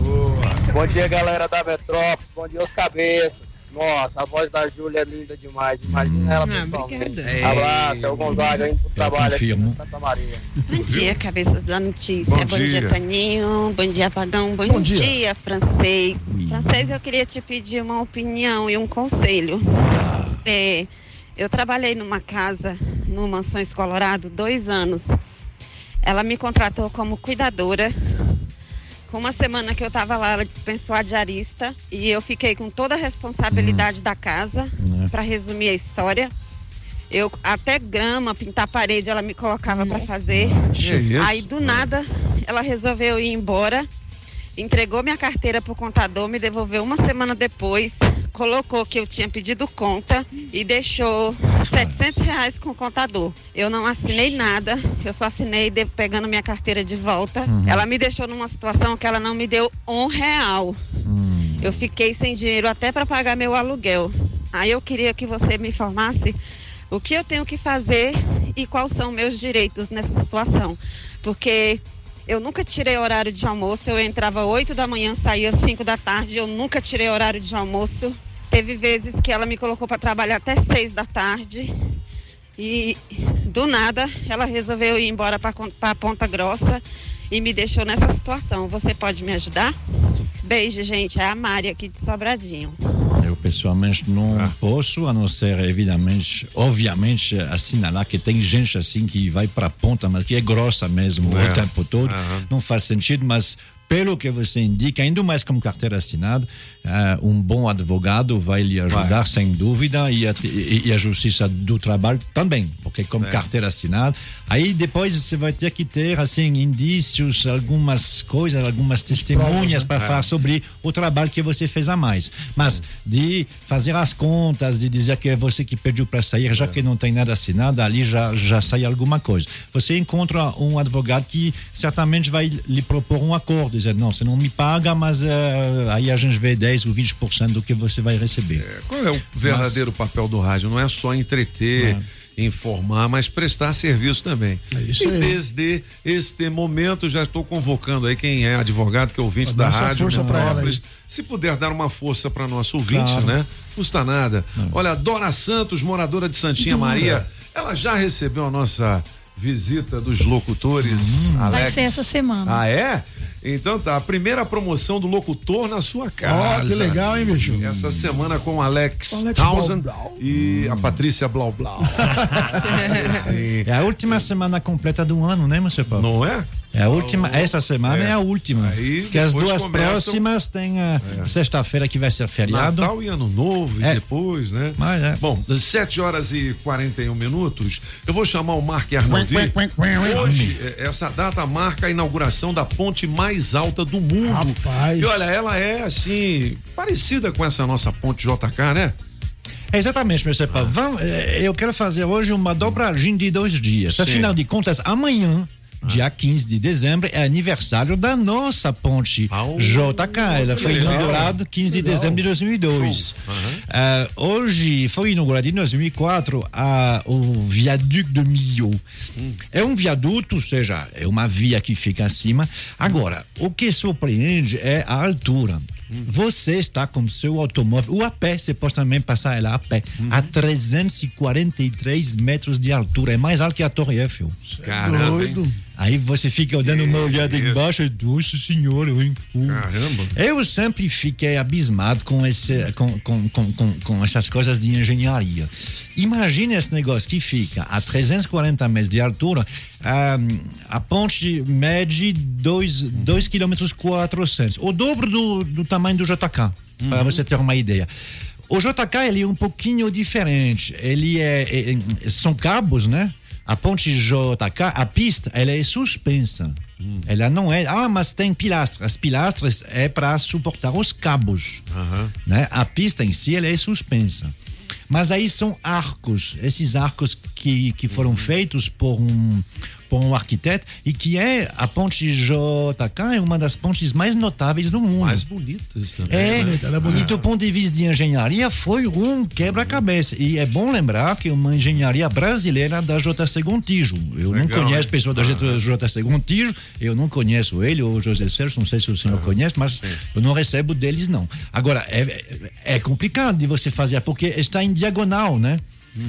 Bom dia, galera da Metrópolis. Bom dia, os cabeças. Nossa, a voz da Júlia é linda demais. Imagina ela pessoalmente. obrigada. Abraço, é o Gonzaga indo pro trabalho aqui em Santa Maria. Bom dia, cabeças da notícia. Bom Bom, dia. dia. Taninho. Bom dia, Pagão. Bom, Bom dia. dia. francês. Francês, eu queria te pedir uma opinião e um conselho. É, eu trabalhei numa casa no Mansões Colorado dois anos. Ela me contratou como cuidadora. Com uma semana que eu estava lá, ela dispensou a diarista e eu fiquei com toda a responsabilidade da casa. Né? Para resumir a história, eu até grama, pintar parede, ela me colocava para fazer. Aí do nada, ela resolveu ir embora, entregou minha carteira pro contador, me devolveu uma semana depois, colocou que eu tinha pedido conta e deixou 700 reais com o contador. Eu não assinei nada, eu só assinei de- pegando minha carteira de volta. Uhum. Ela me deixou numa situação que ela não me deu um real. Eu fiquei sem dinheiro até para pagar meu aluguel. Aí eu queria que você me informasse o que eu tenho que fazer e quais são meus direitos nessa situação. Porque eu nunca tirei horário de almoço, eu entrava 8 da manhã, saía 5 da tarde, eu nunca tirei horário de almoço. Teve vezes que ela me colocou para trabalhar até 6 da tarde. E do nada ela resolveu ir embora para Ponta Grossa e me deixou nessa situação. Você pode me ajudar? Beijo, gente. É a Mari aqui de Sobradinho. Pessoalmente não Ah. posso, a não ser, obviamente, assinalar que tem gente assim que vai para a ponta, mas que é grossa mesmo É. o tempo todo. Aham. Não faz sentido, mas pelo que você indica, ainda mais como carteira assinada, ah, um bom advogado vai lhe ajudar, sem dúvida, e a, e- a Justiça do Trabalho também, porque como É. carteira assinada, aí depois você vai ter que ter, assim, indícios, algumas coisas, algumas testemunhas né? para É. falar sobre o trabalho que você fez a mais. Mas de fazer as contas, de dizer que é você que pediu para sair, já que não tem nada assinado, ali já, já sai alguma coisa. Você encontra um advogado que certamente vai lhe propor um acordo, dizer, não, você não me paga, mas eh, aí a gente vê 10 ou 20% do que você vai receber. Qual é o verdadeiro papel do rádio? Não é só entreter, informar, mas prestar serviço também. É isso e aí. desde este momento já estou convocando aí quem é advogado, que é ouvinte da rádio força pra ela aí. Se puder dar uma força para nosso ouvinte, Claro. né? Custa nada. Olha, Dora Santos, moradora de Santinha Dora. Maria, ela já recebeu a nossa visita dos locutores, Hum. Alex. Vai ser essa semana. Ah, é? Então tá, a primeira promoção do locutor na sua casa. Ó, que legal, hein, bicho? Essa semana com o Alex, Alex Townsend Blau Blau. e a Patrícia Blau Blau. Sim. É a última semana completa do ano, né, meu Paulo? Não é? É a última, essa semana é, É. a última. Aí que as duas começam- próximas tem a sexta-feira que vai ser feriado. Natal e Ano Novo e É. depois, né? Mas é. Bom, das 7 horas e 41 minutos, eu vou chamar o Mark Arnoldi. Hoje, eh, essa data marca a inauguração da ponte mais alta do mundo. Rapaz. E olha, ela é assim, parecida com essa nossa ponte JK, né? É exatamente, meu Paulo. Vamos, eh, eu quero fazer hoje uma dobradinha de dois dias. Sim. Afinal de contas, amanhã. Dia 15 de dezembro é aniversário da nossa ponte JK. Ela foi legal. inaugurada 15 de dezembro de 2002. Ah, hoje foi inaugurado em 2004 a, o viaduto de Millau. É um viaduto, ou seja, é uma via que fica acima. Agora, o que surpreende é a altura. Você está com seu automóvel, ou a pé, você pode também passar ela a pé, a 343 metros de altura. É mais alto que a Torre Eiffel. Caramba? Doido. Aí você fica dando uma olhada embaixo e, nossa senhora, hein? Caramba. Eu sempre fiquei abismado com, esse, com, com, com, com, com essas coisas de engenharia. Imagina esse negócio que fica a 340 metros de altura, a, a ponte mede 2 km 400, o dobro do, do tamanho do JK, para você ter uma ideia. O JK ele é um pouquinho diferente. Ele é, é- são cabos, né? A ponte JK, a pista, ela é suspensa. Ela não é. Ah, mas tem pilastras. As pilastras é para suportar os cabos, né? A pista em si ela é suspensa. Mas aí são arcos, esses arcos que, que foram feitos por um, por um arquiteto e que é a ponte JK é uma das pontes mais notáveis do mundo. Mais bonitas também. É, né? e do ponto de vista de engenharia foi um quebra-cabeça. E é bom lembrar que é uma engenharia brasileira da JC Gontijo. Eu não Legal, conheço né? pessoa da Ah. JC Gontijo, eu não conheço ele, ou José Sérgio, não sei se o senhor conhece, mas eu não recebo deles, não. Agora, é, é complicado de você fazer, porque está em diagonal, né?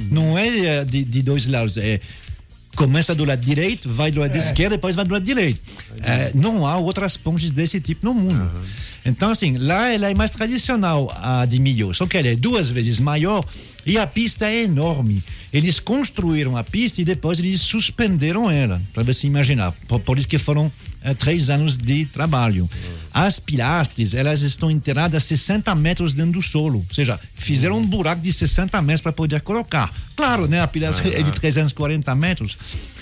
Não é eh, de, de dois lados, é começa do lado direito, vai do lado esquerdo, depois vai do lado direito. É, não há outras pontes desse tipo no mundo. Então, assim, lá ela é mais tradicional, a de Millau, só que ela é duas vezes maior e a pista é enorme. Eles construíram a pista e depois eles suspenderam ela, para você imaginar. Por, por isso que foram eh, três anos de trabalho. As pilastras, elas estão enterradas 60 metros dentro do solo. Ou seja, fizeram um buraco de 60 metros para poder colocar. Claro, né? A pilastra é de 340 metros.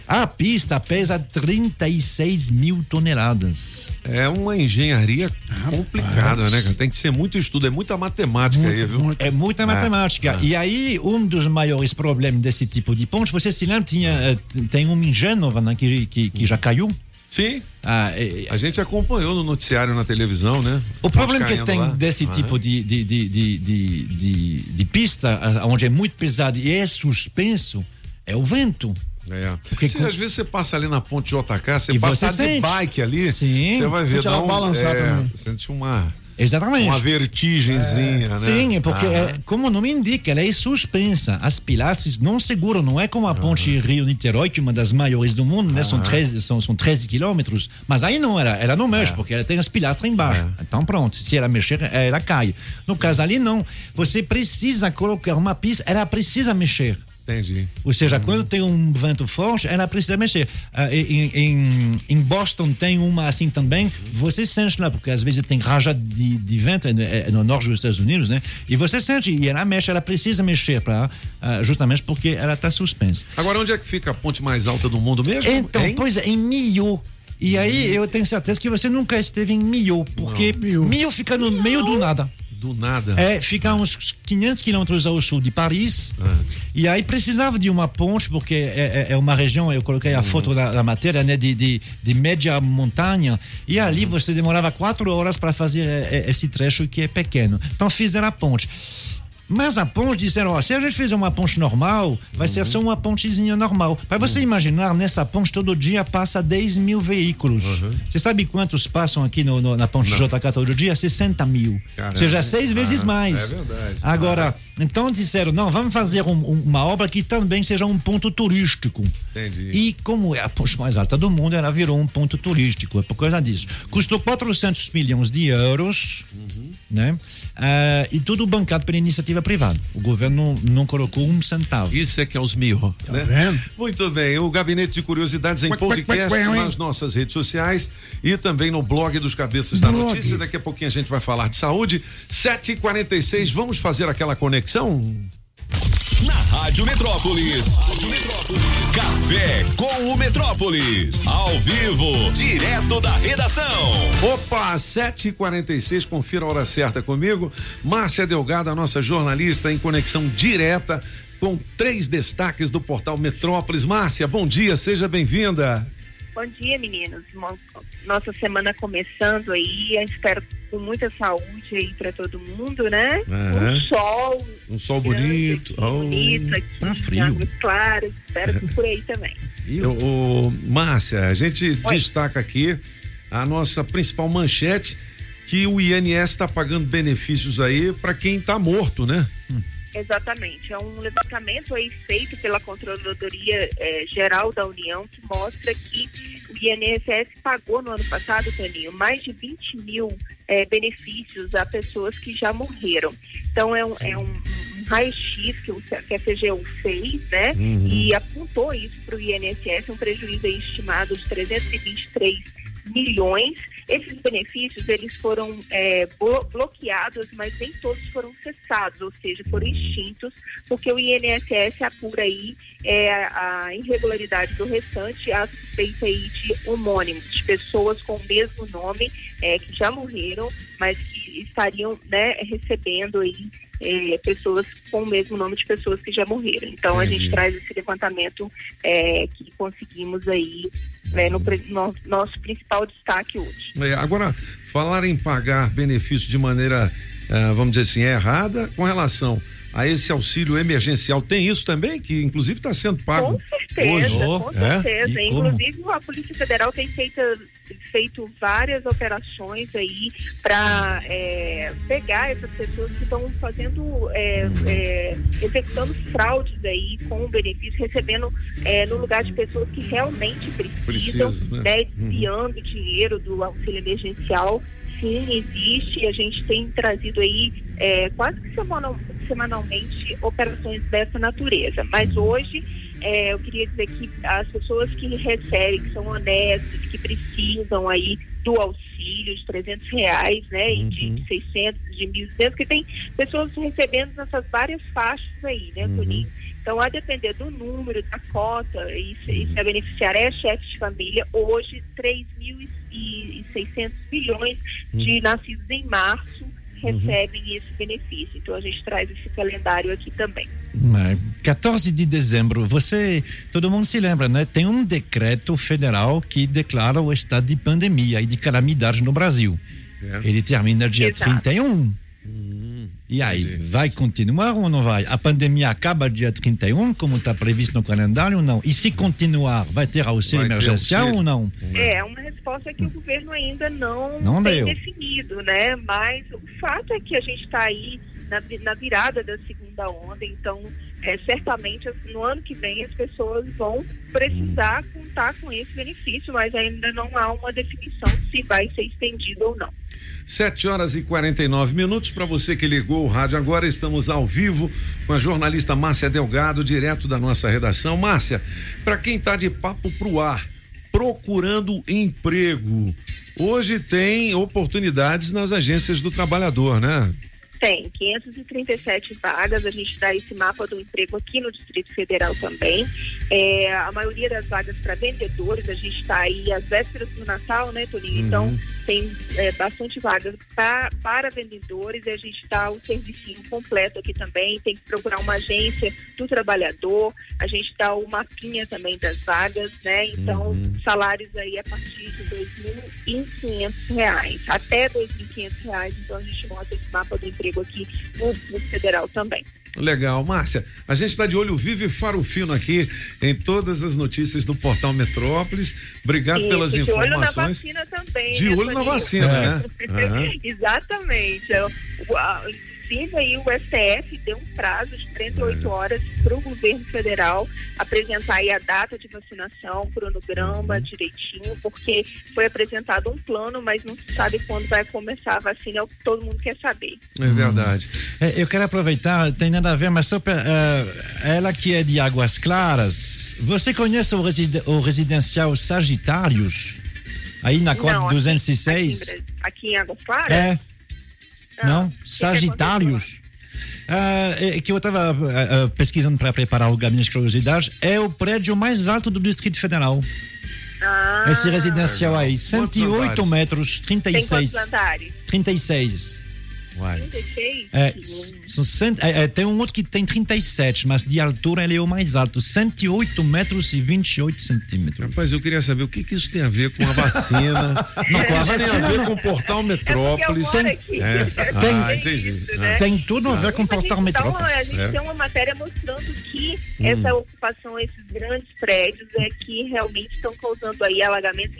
A pista pesa 36 mil toneladas. É uma engenharia complicada, né? Tem que ser muito estudo, é muita matemática aí, viu? É muita Ah, matemática. ah. E aí, um dos maiores problemas desse tipo de ponte, você se lembra, tinha, eh, tem um em Gênova, né, que, que, que já caiu? Sim. Ah, eh, A gente acompanhou no noticiário na televisão, né? O problema que tem lá. desse Ah, tipo de, de, de, de, de, de, de pista, onde é muito pesado e é suspenso, é o vento. É. Porque Se com- às vezes você passa ali na ponte JK, você E passar você de sente. bike ali, Sim. você vai ver Sente dá um- balançar é, também. Sente uma Exatamente. uma vertigenzinha, né? Sim, é porque, Ah. é, como o nome indica, ela é suspensa. As pilastras não seguram, não é como a ponte Rio-Niterói, que é uma das maiores do mundo, né? São, 13, são, são 13 quilômetros. Mas aí não, ela, ela não mexe, porque ela tem as pilastras embaixo. Então pronto, se ela mexer, ela cai. No caso ali, não. Você precisa colocar uma pista, ela precisa mexer. Entendi. Ou seja, quando tem um vento forte, ela precisa mexer. Ah, em, em, em Boston tem uma assim também. Você sente lá, porque às vezes tem rajada de, de vento é, é no norte dos Estados Unidos, né? E você sente, e ela mexe, ela precisa mexer para justamente porque ela está suspensa. Agora, onde é que fica a ponte mais alta do mundo mesmo? Então, Hein? pois é, em Millau. E aí eu tenho certeza que você nunca esteve em Millau, porque Millau fica no meio do nada. Do nada. É, fica uns 500 quilômetros ao sul de Paris. E aí precisava de uma ponte, porque é, é- é uma região, eu coloquei a foto da, da matéria, né, de, de, de média montanha. E ali você demorava quatro horas para fazer é, é, esse trecho que é pequeno. Então fizeram a ponte. Mas a ponte disseram, ó, se a gente fizer uma ponte normal, vai ser só uma pontezinha normal. Para você imaginar, nessa ponte todo dia passa 10 mil veículos. Você sabe quantos passam aqui no, no- na ponte JK todo dia? 60 mil. Caramba. Ou seja, seis vezes Ah, mais. é verdade. Agora, então disseram, não, vamos fazer um- um- uma obra que também seja um ponto turístico. Entendi. E como é a ponte mais alta do mundo, ela virou um ponto turístico, é por causa disso. Custou 400 milhões de euros, né? Ah, e tudo bancado pela iniciativa privada. O governo não, não colocou um centavo. Isso é que é os mil, né? Muito bem, o Gabinete de Curiosidades em Quack, podcast quack, quack, nas nossas redes sociais e também no blog dos Cabeças da Blog. Notícia. Daqui a pouquinho a gente vai falar de saúde. 7h46, vamos fazer aquela conexão? Na Rádio Metrópolis. Café com o Metrópolis. Ao vivo, direto da redação. Opa, 7h46, confira a hora certa comigo. Márcia Delgado, a nossa jornalista em conexão direta com três destaques do portal Metrópolis. Márcia, bom dia, seja bem-vinda. Bom dia, meninos. Nossa semana começando aí. Eu espero com muita saúde aí para todo mundo, né? Aham. Um sol Um sol bonito. aqui, Oh, bonito aqui, tá frio. claras. Espero que por aí também. Eu, ô, Márcia, a gente destaca aqui a nossa principal manchete que o INS está pagando benefícios aí para quem está morto, né? Exatamente. É um levantamento aí feito pela Controladoria eh, Geral da União que mostra que o INSS pagou no ano passado, Toninho, mais de 20 mil eh, benefícios a pessoas que já morreram. Então é um, é um, um raio-x que, o- que a CGU fez, né? Uhum. E apontou isso para o INSS, um prejuízo estimado de 323 milhões. Esses benefícios eles foram é, blo- bloqueados, mas nem todos foram cessados, ou seja, foram extintos, porque o INSS apura aí é, a irregularidade do restante, a suspeita aí de homônimos, de pessoas com o mesmo nome é, que já morreram, mas que estariam né, recebendo aí é, pessoas com o mesmo nome de pessoas que já morreram. Então a gente Entendi. traz esse levantamento é, que conseguimos aí né, no, no nosso principal destaque hoje. É, agora, falar em pagar benefício de maneira, ah, vamos dizer assim, errada com relação a esse auxílio emergencial, tem isso também? Que inclusive está sendo pago Com certeza, hoje? com É? certeza. Como? Inclusive a Polícia Federal tem feito, feito várias operações aí para pegar essas pessoas que estão fazendo, é, Uhum. é, executando fraudes aí com o benefício, recebendo é, no lugar de pessoas que realmente precisam, Precisam, né? né, Uhum. desviando dinheiro do auxílio emergencial. Sim, existe e a gente tem trazido aí é, quase que semanal- semanalmente operações dessa natureza. Mas hoje é, eu queria dizer que as pessoas que recebem, que são honestas, que precisam aí do auxílio de 300 reais, né, e de 600, de 1.200, que tem pessoas recebendo nessas várias faixas aí, né, Toninho? Então, a depender do número, da cota, e se, e se a beneficiária é chefe de família, hoje 3.600 milhões de nascidos em março recebem esse benefício. Então, a gente traz esse calendário aqui também. Mas 14 de dezembro, você, todo mundo se lembra, né? Tem um decreto federal que declara o estado de pandemia e de calamidade no Brasil. Ele termina dia Exato. 31. E aí, vai continuar ou não vai? A pandemia acaba dia 31, como está previsto no calendário ou não? E se continuar, vai ter auxílio Vai emergencial auxílio? ou não? É, uma resposta que o governo ainda não, Não tem deu. definido, né? Mas o fato é que a gente está aí na, na virada da segunda onda, então é, certamente as- no ano que vem as pessoas vão precisar contar com esse benefício, mas ainda não há uma definição se vai ser estendido ou não. 7 horas e 49 minutos. Para você que ligou o rádio agora, estamos ao vivo com a jornalista Márcia Delgado, direto da nossa redação. Márcia, para quem está de papo pro ar, procurando emprego, hoje tem oportunidades nas agências do trabalhador, né? Tem 537 vagas, a gente dá esse mapa do emprego aqui no Distrito Federal também. É, a maioria das vagas para vendedores, a gente está aí às vésperas do Natal, né, Toninho? Uhum. Então tem é, bastante vagas pra, para vendedores e a gente está o serviço completo aqui também. Tem que procurar uma agência do trabalhador, a gente dá o mapinha também das vagas, né? Então, salários aí a partir de 2.500 reais, até 2.500 reais. Então a gente mostra esse mapa do emprego aqui no, no federal também. Legal, Márcia. A gente está de olho vivo e faro fino aqui em todas as notícias do Portal Metrópolis. Obrigado Isso, pelas de olho na informações. vacina também. De né, olho na Toninho? vacina, né? Aham. Exatamente. É, Inclusive, aí o STF deu um prazo de 38 horas para o governo federal apresentar aí a data de vacinação, cronograma direitinho, porque foi apresentado um plano, mas não se sabe quando vai começar a vacina, é o que todo mundo quer saber. É verdade. É, eu quero aproveitar, tem nada a ver, mas só pra, eh, ela que é de Águas Claras, você conhece o, o residencial Sagitários? Aí na aqui- 206? Aqui aqui em Águas Claras? É. Não? que Sagitários. Ah, é que eu estava pesquisando para preparar o gabinete de curiosidades. É o prédio mais alto do Distrito Federal. Ah, Esse residencial aí. 108 andares? metros, Tem 36. quantos andares? 36. 36? É, são cento, é, é, tem um outro que tem 37, mas de altura ele é o mais alto. 108 metros e 28 centímetros. Rapaz, eu queria saber o que, que isso tem a ver com a vacina. Não, com a isso tem a vacina ver não. com o Portal Metrópolis. É. Tem- Ah, entendi. né? Ah. Tem tudo a ver com o Portal Metrópolis. a gente É. tem uma matéria mostrando que Hum. essa ocupação, esses grandes prédios, é que realmente estão causando aí alagamento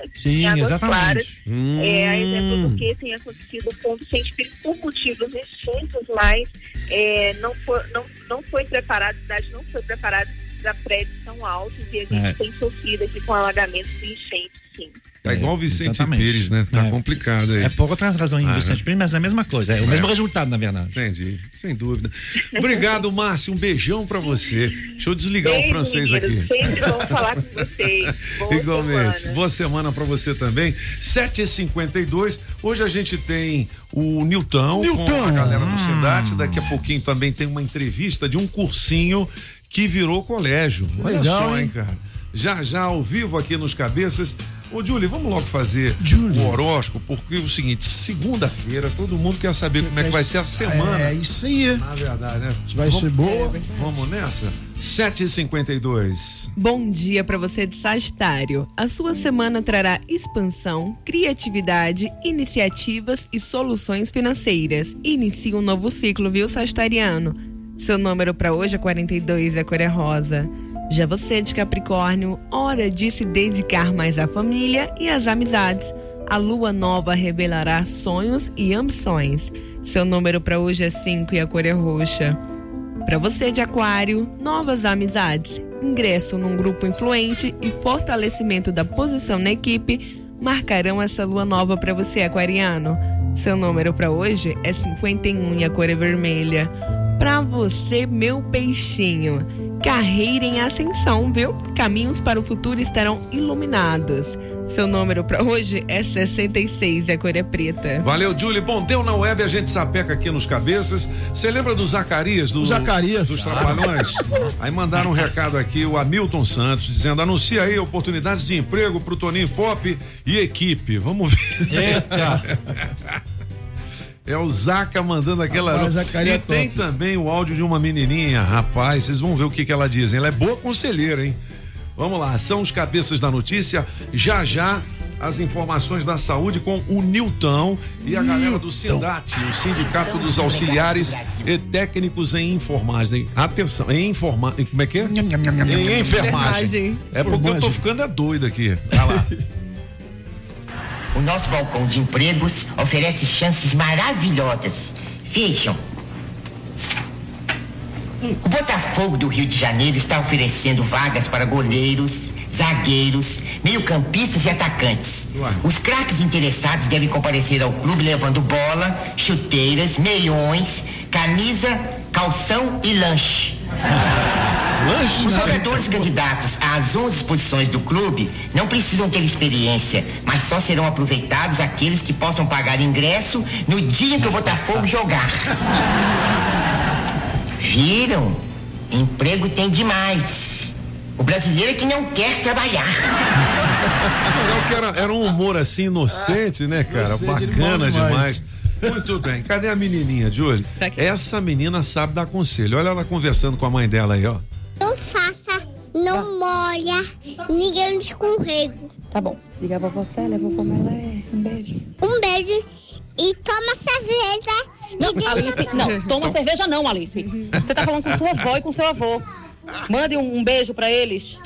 aqui Sim, em Águas exatamente. Claras. Hum. É, a exemplo do que tem acontecido com científicos por motivos distintos, mas é, não, foi, não, não foi preparado, a cidade não foi preparada para prédios tão altos e a gente É. tem sofrido aqui com alagamentos e enchentes, sim. Tá igual o Vicente exatamente. Pires, né? Tá É. complicado aí. É por outras razões Ah, Vicente? Pires, mas é a mesma coisa. É o mesmo É. resultado, na verdade. Entendi, sem dúvida. Obrigado, Márcio. Um beijão pra você. Deixa eu desligar o francês aqui. Sempre bom falar com vocês. Boa Igualmente. semana. Boa semana pra você também. 7h52. Hoje a gente tem o Nilton, com a galera do Cidade. Daqui a pouquinho também tem uma entrevista de um cursinho que virou colégio. Olha Legal, só, hein? cara. Já, já ao vivo aqui nos cabeças. Ô, Julie, vamos logo fazer o horóscopo, porque é o seguinte, segunda-feira, todo mundo quer saber como é que vai ser a semana. É isso aí. Na verdade, né? Vai ser boa. Vamos nessa? 7h52. Bom dia para você de Sagitário. A sua semana trará expansão, criatividade, iniciativas e soluções financeiras. Inicie um novo ciclo, viu, Sagitariano? Seu número para hoje é 42 e a cor é rosa. Já você de Capricórnio, hora de se dedicar mais à família e às amizades. A lua nova revelará sonhos e ambições. Seu número para hoje é 5 e a cor é roxa. Para você de Aquário, novas amizades, ingresso num grupo influente e fortalecimento da posição na equipe marcarão essa lua nova para você, Aquariano. Seu número para hoje é 51 e a cor é vermelha. Para você, meu peixinho, carreira em ascensão, viu? Caminhos para o futuro estarão iluminados. Seu número para hoje é 66 e a cor é preta. Valeu, Julie. Bom, deu na web, a gente sapeca aqui nos cabeças. Você lembra do Zacarias? Do, Zacarias. Dos Trapalhões? aí mandaram um recado aqui, o Hamilton Santos, dizendo: anuncia aí oportunidades de emprego pro Toninho Pop e equipe. Vamos ver. Eita! É o Zaca mandando aquela. Rapaz, e é tem top. também o áudio de uma menininha, rapaz. Vocês vão ver o que, que ela diz. hein? Ela é boa conselheira, hein? Vamos lá, são os cabeças da notícia. Já já as informações da saúde com o Nilton e a galera do Sindate, o Sindicato dos Auxiliares e Técnicos em Informagem. Atenção, em informa... Como é que é? Em enfermagem. Enfermagem. É porque eu tô ficando é doido aqui. Vai lá. O nosso balcão de empregos oferece chances maravilhosas. Vejam. O Botafogo do Rio de Janeiro está oferecendo vagas para goleiros, zagueiros, meio-campistas e atacantes. Os craques interessados devem comparecer ao clube levando bola, chuteiras, meiões, camisa, calção e lanche. Lanche, Os jogadores candidatos às 11 posições do clube não precisam ter experiência, mas só serão aproveitados aqueles que possam pagar ingresso no dia que o Botafogo jogar. Viram? Emprego tem demais. O brasileiro é que não quer trabalhar. Era, era um humor assim inocente, né, cara? Inocente, Bacana demais. demais. Muito bem. Cadê a menininha, Julie? Essa menina sabe dar conselho. Olha ela conversando com a mãe dela aí, ó. Não faça, não molha, ninguém no escorrego. Tá bom. Diga pra você, leva pra Melé. Um beijo. Um beijo e toma cerveja. Não, e Alice, não, toma cerveja não, Alice. Você tá falando com sua avó e com seu avô. Mande um, um beijo pra eles.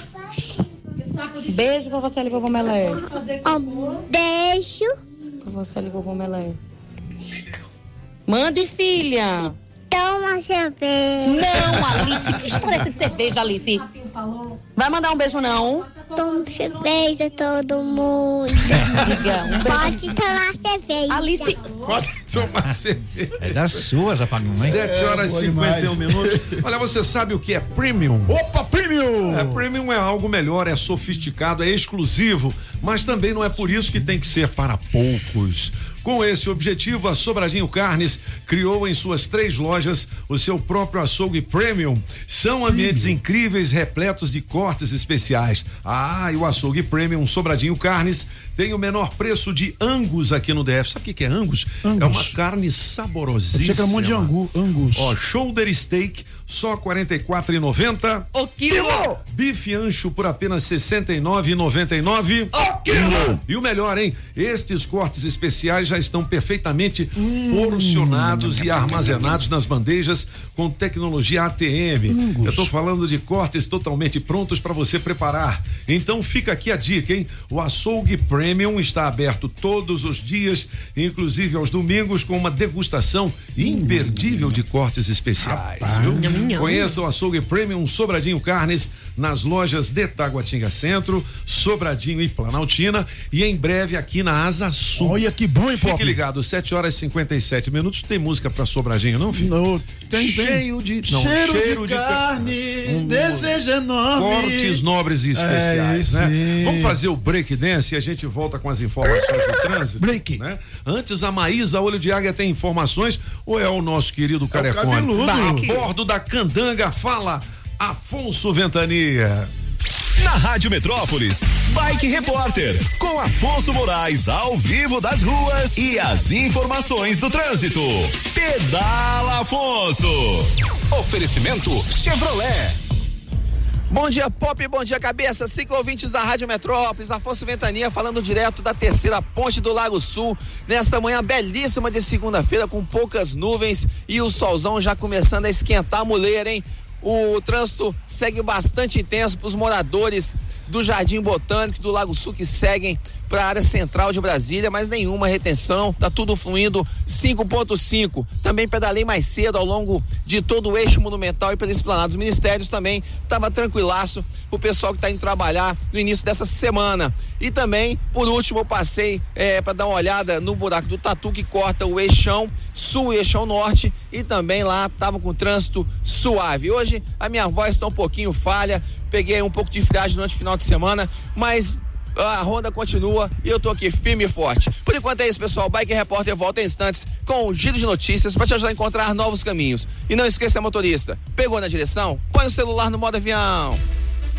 Beijo pra você, vovô Melé. Um beijo. Pra você, vovô Melé. Mande, filha. Toma cerveja. Não, Alice. Que história é essa de cerveja, Alice? Vai mandar um beijo, não? Toma cerveja, todo mundo. Um beijo. Pode tomar cerveja. Alice. Pode tomar cerveja. É das suas, apagão, hein? 7 horas e É, bom 51 demais. minutos. Olha, você sabe o que é premium? Opa, premium! É, premium é algo melhor, é sofisticado, é exclusivo, mas também não é por isso que tem que ser para poucos. Com esse objetivo, a Sobradinho Carnes criou em suas três lojas o seu próprio açougue premium. São ambientes incríveis, repletos de cortes especiais. Ah, e o açougue premium Sobradinho Carnes tem o menor preço de Angus aqui no DF. Sabe o que que é Angus? É uma carne saborosíssima. Você que é um monte de angu, angus. Ó, shoulder steak só R$ 44,90. O quilo. Bife ancho por apenas R$ 69,99. O quilo. E o melhor, hein? Estes cortes especiais já estão perfeitamente porcionados e armazenados nas bandejas com tecnologia ATM. Eu tô falando de cortes totalmente prontos para você preparar. Então fica aqui a dica, hein? O açougue Premium está aberto todos os dias, inclusive aos domingos, com uma degustação imperdível de cortes especiais, viu? Conheça o açougue Premium Sobradinho Carnes nas lojas de Taguatinga Centro, Sobradinho e Planaltina e em breve aqui na Asa Sul. Olha que bom, hein, Fique Pop? ligado, 7 horas e 57 minutos. Tem música pra Sobradinho, não, filho? Não, tem, tem. Cheio de. Não, cheiro, de, carne, desejo enorme. Cortes nobres e especiais, É, né? sim. Vamos fazer o break dance e a gente volta com as informações do trânsito. Break. Né? Antes, a Maísa Olho de Águia tem informações ou é o nosso querido Carecone? cabeludo. A bordo da Candanga fala Afonso Ventania. Na Rádio Metrópolis, Bike Repórter, com Afonso Moraes ao vivo das ruas e as informações do trânsito. Pedala Afonso. Oferecimento Chevrolet. Bom dia, Pop, bom dia, cabeça. Cinco ouvintes da Rádio Metrópolis, Afonso Ventania falando direto da terceira ponte do Lago Sul, nesta manhã belíssima de segunda-feira, com poucas nuvens e o solzão já começando a esquentar a muleira, hein? O trânsito segue bastante intenso para os moradores do Jardim Botânico do Lago Sul que seguem para a área central de Brasília, mas nenhuma retenção, tá tudo fluindo 5.5. Também pedalei mais cedo ao longo de todo o eixo monumental e pela esplanada dos ministérios também tava tranquilaço o pessoal que tá indo trabalhar no início dessa semana. E também, por último, eu passei é, para dar uma olhada no buraco do Tatu que corta o eixão sul e eixão norte e também lá tava com trânsito suave. Hoje a minha voz está um pouquinho falha, peguei um pouco de friagem durante o final de semana, mas a ronda continua e eu tô aqui firme e forte. Por enquanto é isso, pessoal. Bike Repórter volta em instantes com o giro de notícias para te ajudar a encontrar novos caminhos. E não esqueça, motorista, pegou na direção? Põe o celular no modo avião.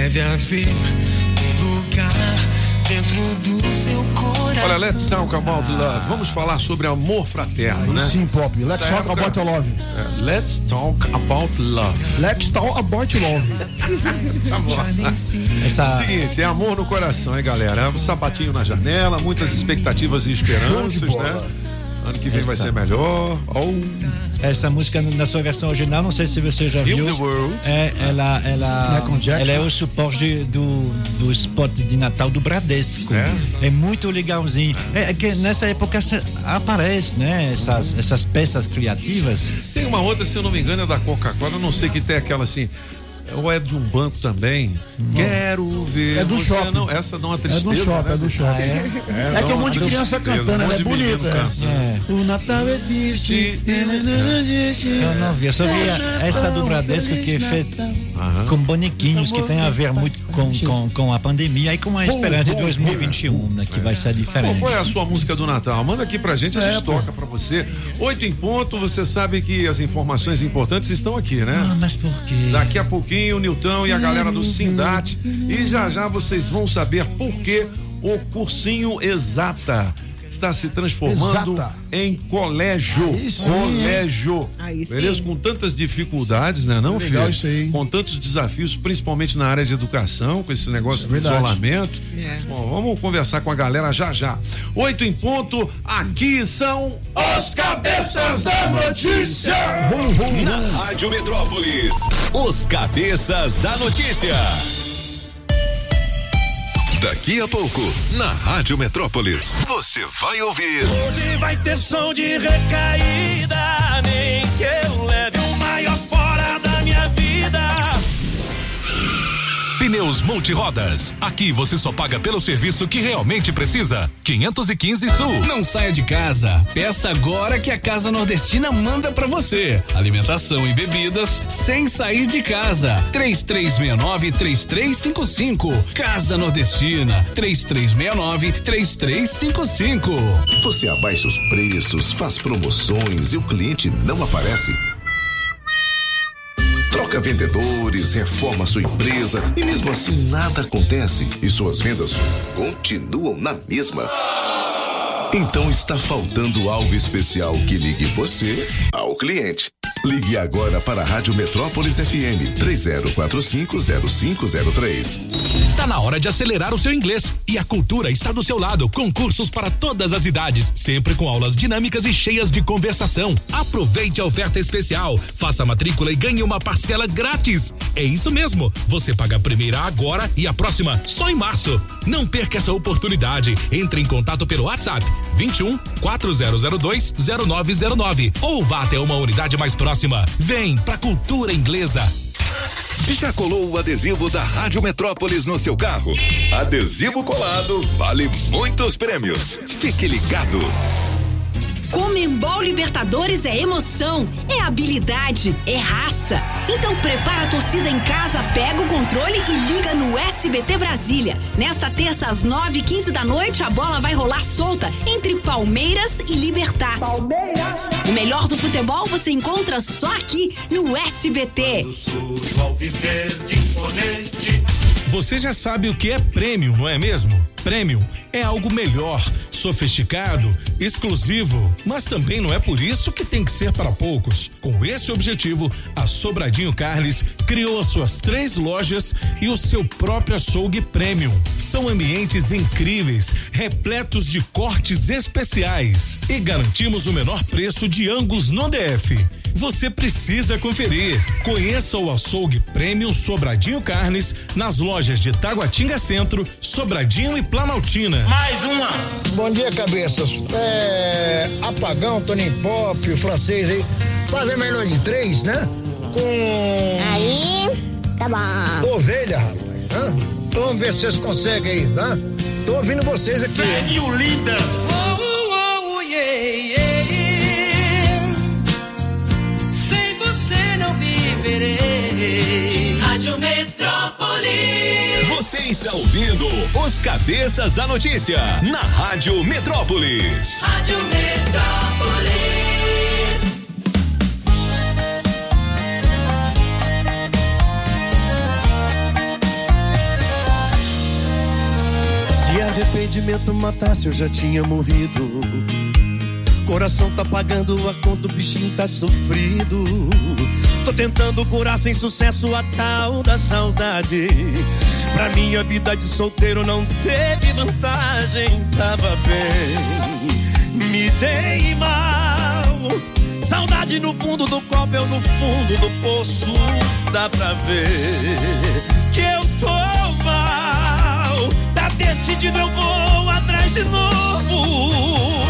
Deve haver um lugar dentro do seu coração. Olha, let's talk about love. Vamos falar sobre amor fraterno, né? Sim, Pop. Let's Essa talk época- about love. É, let's talk about love. Let's talk about love. Tá bom. Essa- Seguinte, é amor no coração, hein, galera? É um sapatinho na janela, muitas expectativas e esperanças, né? Ano que vem vai Essa- ser melhor. Ou Essa música na sua versão original, não sei se você já viu. the World. É, ela, ela, ela é o suporte de- do, do spot de Natal do Bradesco. É, muito legalzinho. É, é que nessa época aparece, né? Essas, essas peças criativas. tem uma outra, se eu não me engano, é da Coca-Cola, não sei que tem aquela assim. Ou é de um banco também. Quero ver. É do você shopping. Não, essa dá uma É tristeza. do shopping, né? é do shopping. É, É, dá que é um uma monte de criança tristeza, cantando, um ela é de menino bonita. cantando. O Natal existe. Eu não vi, eu só vi essa do Bradesco que é feita com bonequinhos, que tem a ver muito com, com, com a pandemia e com a esperança de 2021, né, que vai ser diferente. qual é a sua música do Natal? Manda aqui pra gente, a É, gente toca pra você. Oito em ponto, você sabe que as informações importantes estão aqui, né? Ah, mas por quê? Daqui a pouquinho, o Nilton e a galera do Sindate. E já já vocês vão saber por que o cursinho Exata está se transformando Exata. em colégio. Colégio. Aí sim. Beleza? Com tantas dificuldades, né, não, Legal filho? isso aí. Com tantos desafios, principalmente na área de educação, com esse negócio é do verdade. isolamento. É. Bom, vamos conversar com a galera já já. Oito em ponto, aqui são os cabeças da notícia. Na Rádio Metrópolis, os cabeças da notícia. Daqui a pouco, na Rádio Metrópolis, você vai ouvir. Hoje vai ter som de recaída, nem que eu leve o maior Pneus Multirodas. Aqui você só paga pelo serviço que realmente precisa. 515 Sul. Não saia de casa. Peça agora que a Casa Nordestina manda pra você. Alimentação e bebidas sem sair de casa. 3369-3355. Casa Nordestina. 3369-3355. Você abaixa os preços, faz promoções e o cliente não aparece? Troca vendedores, reforma sua empresa e mesmo assim nada acontece e suas vendas continuam na mesma. Então está faltando algo especial que ligue você ao cliente. Ligue agora para a Rádio Metrópolis FM 30450503. Tá na hora de acelerar o seu inglês e a cultura está do seu lado, com cursos para todas as idades, sempre com aulas dinâmicas e cheias de conversação. Aproveite a oferta especial, faça a matrícula e ganhe uma parcela grátis. É isso mesmo, você paga a primeira agora e a próxima só em março. Não perca essa oportunidade. Entre em contato pelo WhatsApp 21 4002 0909 ou vá até uma unidade mais próxima. Vem pra cultura inglesa. Já colou o adesivo da Rádio Metrópolis no seu carro? Adesivo colado vale muitos prêmios. Fique ligado. Comembol Libertadores é emoção, é habilidade, é raça. Então prepara a torcida em casa, pega o controle e liga no SBT Brasília. Nesta terça às 9h15 da noite, a bola vai rolar solta entre Palmeiras e Libertar. Palmeiras! O melhor do futebol você encontra só aqui no SBT. Você já sabe o que é prêmio, não é mesmo? Premium é algo melhor, sofisticado, exclusivo, mas também não é por isso que tem que ser para poucos. Com esse objetivo, a Sobradinho Carnes criou as suas três lojas e o seu próprio açougue Premium. São ambientes incríveis, repletos de cortes especiais e garantimos o menor preço de Angus no DF. Você precisa conferir. Conheça o açougue Premium Sobradinho Carnes nas lojas de Taguatinga Centro, Sobradinho e Planaltina. Mais uma. Bom dia, cabeças. É. Apagão, Toninho Pop, o francês aí. Fazer melhor de três, né? Com. Aí, tá bom. Ovelha, rapaz. Hã? Vamos ver se vocês conseguem aí, tá? Tô ouvindo vocês aqui. Sério, lindas. Sem você não viverei. Rádio Metrópolis. Você está ouvindo os Cabeças da Notícia na Rádio Metrópolis. Rádio Metrópolis. Se arrependimento matasse, eu já tinha morrido. Coração tá pagando a conta, o bichinho tá sofrido. Tô tentando curar sem sucesso a tal da saudade. Pra minha vida de solteiro não teve vantagem, tava bem. Me dei mal. Saudade no fundo do copo, eu no fundo do poço. Dá pra ver que eu tô mal. Tá decidido, eu vou atrás de novo.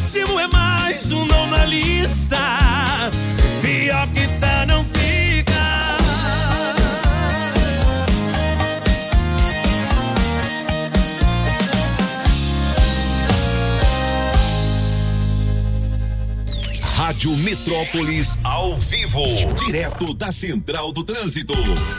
No máximo é mais um não na lista. Pior que tá, não fica. Rádio Metrópolis ao vivo, direto da Central do Trânsito.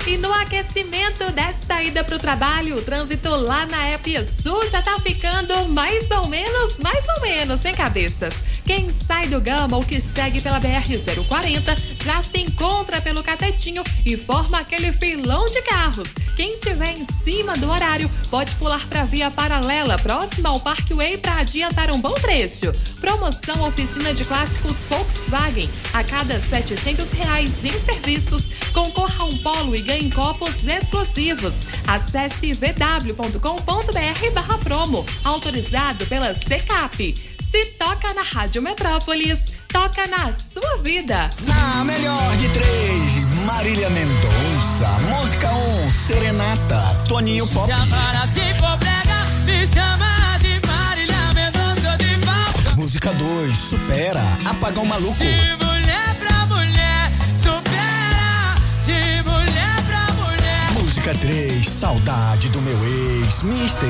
E no aquecimento desta ida para o trabalho, o trânsito lá na EP Sul já tá ficando mais ou menos, mais ou menos, sem cabeças. Quem sai do Gama ou que segue pela BR-040 já se encontra pelo Catetinho e forma aquele filão de carros. Quem tiver em cima do horário pode pular para a via paralela próxima ao Parkway para adiantar um bom trecho. Promoção oficina de clássicos Volkswagen. A cada 700 reais em serviços, concorra a um polo e ganhe copos exclusivos. Acesse vw.com.br barra promo. Autorizado pela Secap. Se toca na Rádio Metrópolis, toca na sua vida. Na melhor de três, Marília Mendonça. Música 1, um, Serenata, Toninho Pop. Para se for brega, me chama de Marília Mendonça de volta. Música 2, Supera, Apagão Maluco. De mulher pra mulher, supera. De mulher pra mulher. Música 3, Saudade do meu ex, Mister.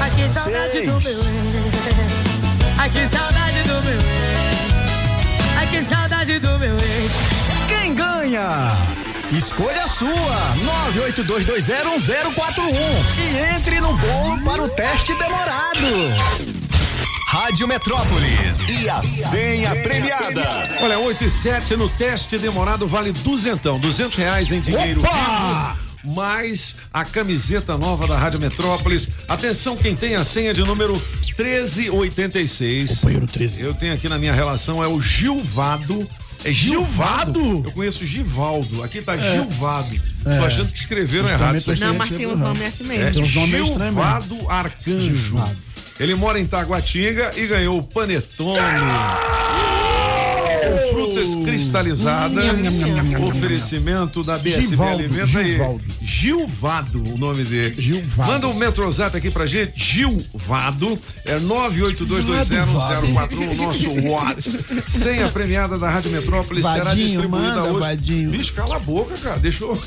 Ai, que saudade do meu ex. Ai, que saudade do meu ex. Ai, que saudade do meu ex. Quem ganha? Escolha a sua, 982201041 e entre no bolo para o teste demorado. Rádio Metrópolis e a senha premiada. Olha, 8 e 7 no teste demorado vale duzentão, duzentos reais em dinheiro Opa! vivo, mais a camiseta nova da Rádio Metrópolis. Atenção quem tem a senha de número 1386. Companheiro 13. Eu tenho aqui na minha relação é o Gilvado. É Gilvado? Gilvado? Eu conheço Givaldo. Aqui tá É. Gilvado. É. Tô achando que escreveram errado isso aqui. Não, mas tem uns nomes assim mesmo. É Tem uns nomes. Gilvado Arcanjo. Ele mora em Taguatinga e ganhou o panetone. Com frutas cristalizadas. Oferecimento da BSB Givaldo, Alimenta aí. Givaldo. Gilvado, o nome dele. Gilvado. Manda um Metrozap aqui pra gente. Gilvado. É 982201041, nosso WhatsApp. Senha premiada da Rádio Metrópolis será distribuída manda, hoje. Vadinho. Bicho, cala a boca, cara. Deixa eu.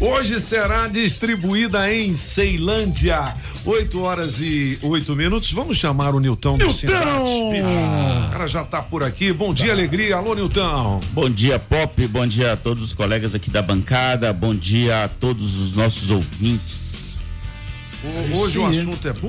Hoje será distribuída em Ceilândia. 8 horas e 8 minutos. Vamos chamar o Nilton do Sindicato. O cara já tá por aqui. Bom dia, alegria. Alô, Nilton. Bom dia, Pop. Bom dia a todos os colegas aqui da bancada. Bom dia a todos os nossos ouvintes. Hoje o assunto é bom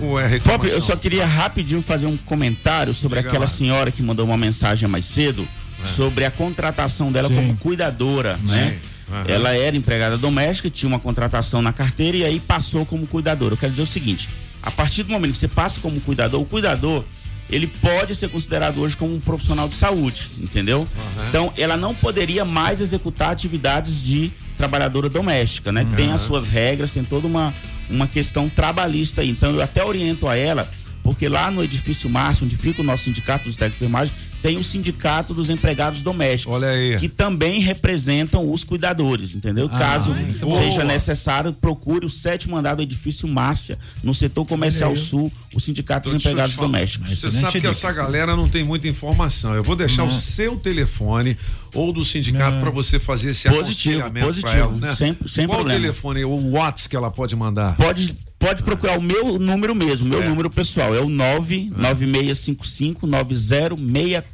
ou- ou é reclamação? Pop, eu só queria rapidinho fazer um comentário sobre Diga aquela lá. senhora que mandou uma mensagem mais cedo É. sobre a contratação dela como cuidadora, né? Aham. Ela era empregada doméstica, tinha uma contratação na carteira e aí passou como cuidadora. Eu quero dizer o seguinte: a partir do momento que você passa como cuidador, o cuidador ele pode ser considerado hoje como um profissional de saúde, entendeu? Então, ela não poderia mais executar atividades de trabalhadora doméstica, né? Tem as suas regras, tem toda uma, uma questão trabalhista aí. Então, eu até oriento a ela, porque lá no edifício Márcio, onde fica o nosso sindicato dos técnicos de enfermagem, tem o sindicato dos empregados domésticos. Olha aí. Que também representam os cuidadores, entendeu? Ah, Caso seja boa. necessário, procure o sétimo andar do edifício Márcia, no setor comercial sul, o sindicato dos empregados domésticos. Você sabe que essa galera não tem muita informação. Eu vou deixar o seu telefone ou do sindicato para você fazer esse Positivo, aconselhamento positivo. ela, né? Sem- sem Qual problema. o telefone, o WhatsApp que ela pode mandar? Pode, pode procurar o meu número mesmo, meu número pessoal. É o 996559064. 99655 9064.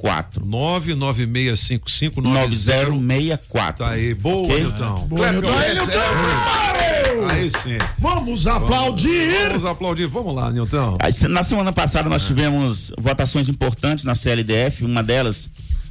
Tá aí, boa, Ok? Nilton. Boa, Nilton. Aí, Nilton! é, Aí sim. Vamos aplaudir! Vamos aplaudir. Vamos lá, Nilton. Aí, Na semana passada nós tivemos votações importantes na CLDF, uma delas,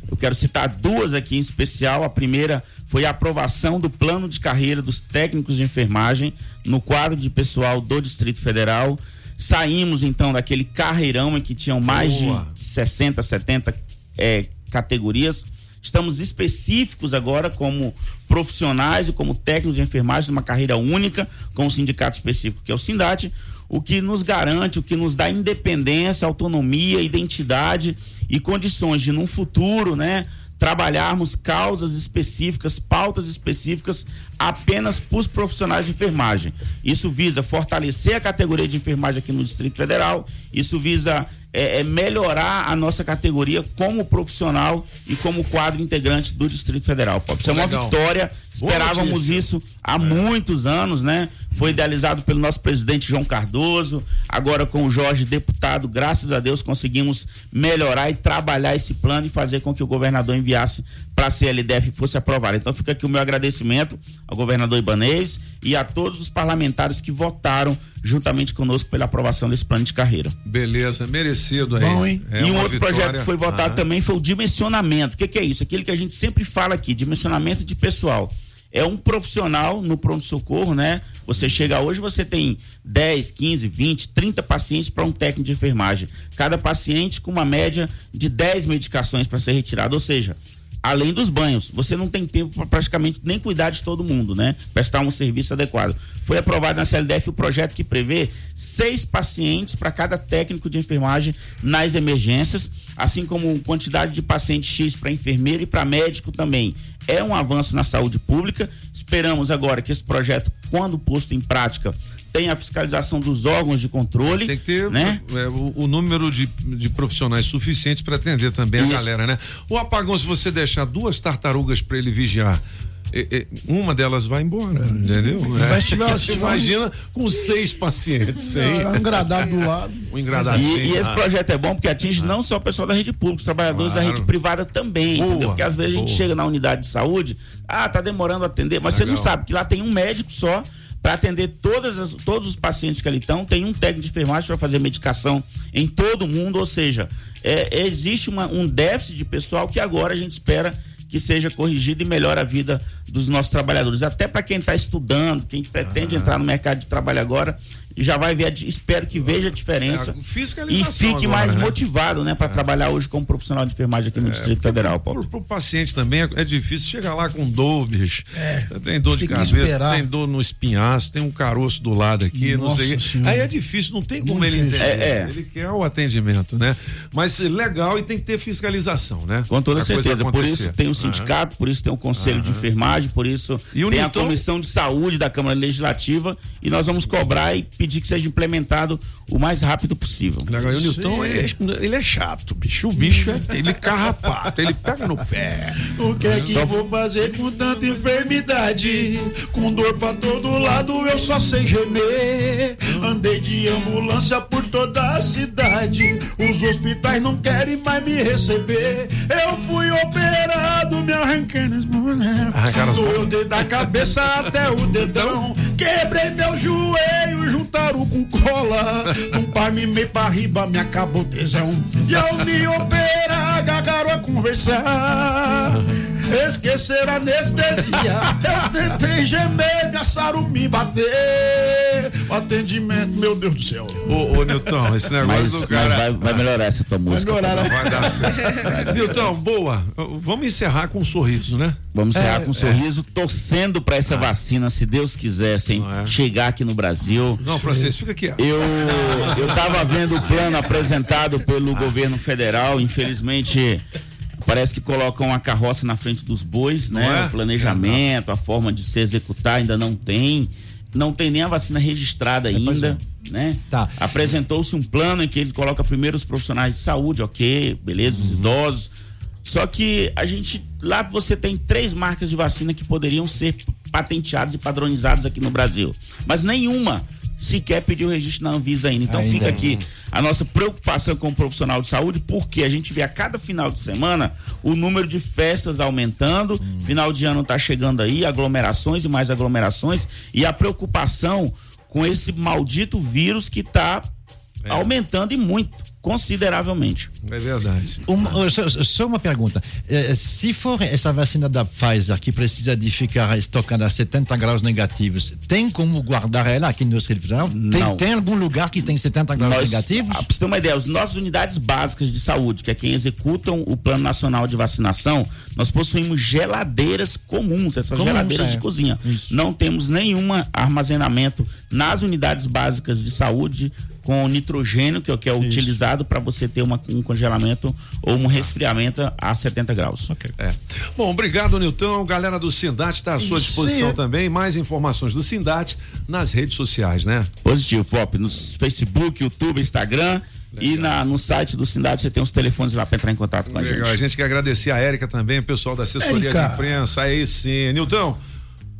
eu quero citar duas aqui em especial. A primeira foi a aprovação do plano de carreira dos técnicos de enfermagem no quadro de pessoal do Distrito Federal. Saímos então daquele carreirão em que tinham mais Boa. de 60, 70 eh, categorias. Estamos específicos agora como profissionais e como técnicos de enfermagem numa carreira única com um sindicato específico que é o Sindate, o que nos garante, o que nos dá independência, autonomia, identidade e condições de num futuro, né, trabalharmos causas específicas, pautas específicas apenas para os profissionais de enfermagem. Isso visa fortalecer a categoria de enfermagem aqui no Distrito Federal, isso visa é, é, melhorar a nossa categoria como profissional e como quadro integrante do Distrito Federal. Pop. Isso é uma Legal. vitória. Esperávamos. É. isso há muitos anos, né? Foi idealizado pelo nosso presidente João Cardoso. Agora com o Jorge deputado, graças a Deus conseguimos melhorar e trabalhar esse plano e fazer com que o governador enviasse para a CLDF e fosse aprovado. Então fica aqui o meu agradecimento ao governador Ibanês e a todos os parlamentares que votaram juntamente conosco pela aprovação desse plano de carreira. Beleza, merecido aí. Bom, hein? É e um outro vitória. projeto que foi votado Ah. também foi o dimensionamento. O que, que é isso? Aquilo que a gente sempre fala aqui, dimensionamento de pessoal. É um profissional no pronto-socorro, né? Você chega hoje, você tem 10, 15, 20, 30 pacientes para um técnico de enfermagem. Cada paciente com uma média de 10 medicações para ser retirado. Ou seja, além dos banhos, você não tem tempo para praticamente nem cuidar de todo mundo, né? Prestar um serviço adequado. Foi aprovado na CLDF o projeto que prevê seis pacientes para cada técnico de enfermagem nas emergências, assim como quantidade de paciente X para enfermeiro e para médico também. É um avanço na saúde pública. Esperamos agora que esse projeto, quando posto em prática, tenha a fiscalização dos órgãos de controle. Tem que ter né? é, o, o número de, de profissionais suficientes para atender também a Isso. galera, né? O apagão, se você deixar duas tartarugas para ele vigiar, uma delas vai embora, entendeu? Mas se tiver- É. se tiver- Imagina com seis pacientes. Seis. Um engradado do lado. Um engradado. E, e esse projeto é bom porque atinge não só o pessoal da rede pública, os trabalhadores Claro. da rede privada também, Boa? Porque às vezes a gente boa. chega na unidade de saúde, ah, tá demorando a atender, mas você não Legal. sabe que lá tem um médico só para atender todas as- todos os pacientes que ali estão, tem um técnico de enfermagem para fazer medicação em todo mundo, ou seja, é, existe uma- um déficit de pessoal que agora a gente espera que seja corrigido e melhore a vida dos nossos trabalhadores. Até para quem está estudando, quem pretende entrar no mercado de trabalho agora, já vai ver, espero que veja a diferença É, e fique agora, mais né? motivado, né, para trabalhar hoje como profissional de enfermagem aqui no Distrito Federal, Paulo. Pro, pro paciente também é, é difícil chegar lá com dor, bicho. tem dor de cabeça, esperar. tem dor no espinhaço, tem um caroço do lado aqui, não Nossa sei. o quê. Senhora. Aí é difícil, não tem como Muito ele entender. É, é. Ele quer o atendimento, né? Mas é legal e tem que ter fiscalização, né? Com toda certeza. Por isso tem o sindicato, por isso tem o conselho de enfermagem, por isso E o tem a Newton? comissão de saúde da Câmara Legislativa e nós vamos cobrar e pedir que seja implementado o mais rápido possível. O Newton, é, ele é chato, bicho. O bicho, é, ele carrapato, ele pega no pé. O que é que Só- vou fazer com tanta enfermidade? Com dor pra todo lado eu só sei gemer. Andei de ambulância por toda a cidade. Os hospitais não querem mais me receber. Eu fui operado, me arranquei nas bonecas. Arrancaram as Doeu desde a cabeça até o dedão. Quebrei meu joelho, juntaram com cola. Um par me meio pra riba, me acabou o tesão. E ao me operar, gagaram a conversar. Esquecer a anestesia. Eu tentei gemer, me assaram me bater. O atendimento, meu Deus do céu. Ô, ô Newton, esse negócio Mas, do mas cara. vai, vai melhorar essa tua música. melhorar, Paulo. né? Vai dar certo. Newton, boa. Vamos encerrar com um sorriso, né? Vamos encerrar É, com um sorriso, torcendo para essa vacina, se Deus quiser, sem chegar aqui no Brasil. Não, Francisco, fica aqui. ó. Eu eu estava vendo o plano apresentado pelo governo federal, infelizmente parece que colocam a carroça na frente dos bois, Não né? é? O planejamento, a forma de se executar ainda não tem. Não tem nem a vacina registrada ainda, né? Tá. Apresentou-se um plano em que ele coloca primeiro os profissionais de saúde, ok, beleza, os idosos. Só que a gente lá você tem três marcas de vacina que poderiam ser patenteadas e padronizadas aqui no Brasil, mas nenhuma sequer pediu registro na Anvisa ainda. Então Ainda fica aqui a nossa preocupação como profissional de saúde, porque a gente vê a cada final de semana o número de festas aumentando, final de ano está chegando aí, aglomerações e mais aglomerações, e a preocupação com esse maldito vírus que está aumentando e muito, consideravelmente. É verdade. Uma- só, só uma pergunta. Eh, Se for essa vacina da Pfizer que precisa de ficar estocada a 70 graus negativos, tem como guardar ela aqui no Distrito Federal? Tem, Não. tem algum lugar que tem 70 graus Nós, negativos? ah, pra você ter uma ideia, as nossas unidades básicas de saúde, que é quem executam o Plano Nacional de Vacinação, nós possuímos geladeiras comuns, essas Comuns, geladeiras é. de cozinha. Não temos nenhum armazenamento nas unidades básicas de saúde com nitrogênio, que é o que é utilizado para você ter uma- um congelamento ou um resfriamento a 70 graus. É. Bom, obrigado, Nilton. Galera do Sindat está à sua disposição Sim. também. Mais informações do Sindat nas redes sociais, né? Positivo, Pop. No Facebook, YouTube, Instagram. E na, no site do Sindade você tem os telefones lá para entrar em contato com a Legal. gente. A gente quer agradecer a Érica também, o pessoal da assessoria Érica. de imprensa. Aí sim. Nilton.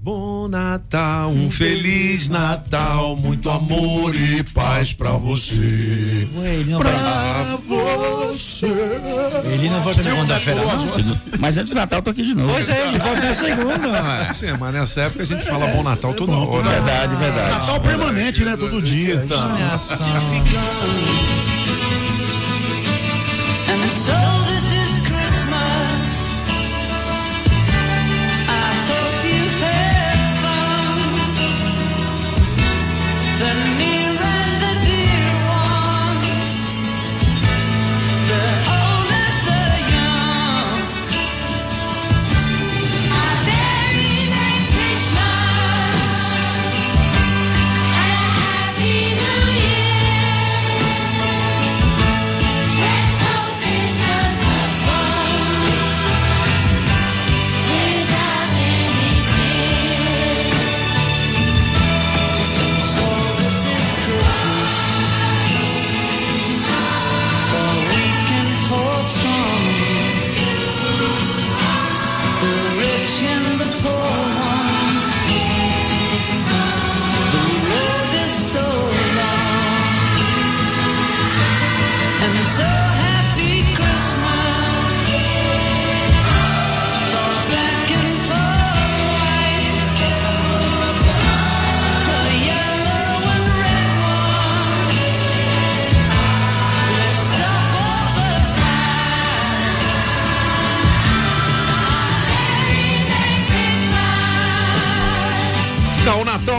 Bom Natal, um feliz Natal, muito amor e paz pra você. Pra você. Ele não volta segunda-feira, não? Mas antes do Natal eu tô aqui de novo. Pois é, ele volta na segunda. Sim, mas nessa época a gente fala bom Natal toda hora. Verdade, verdade. Natal permanente, né? Todo dia. Então. So this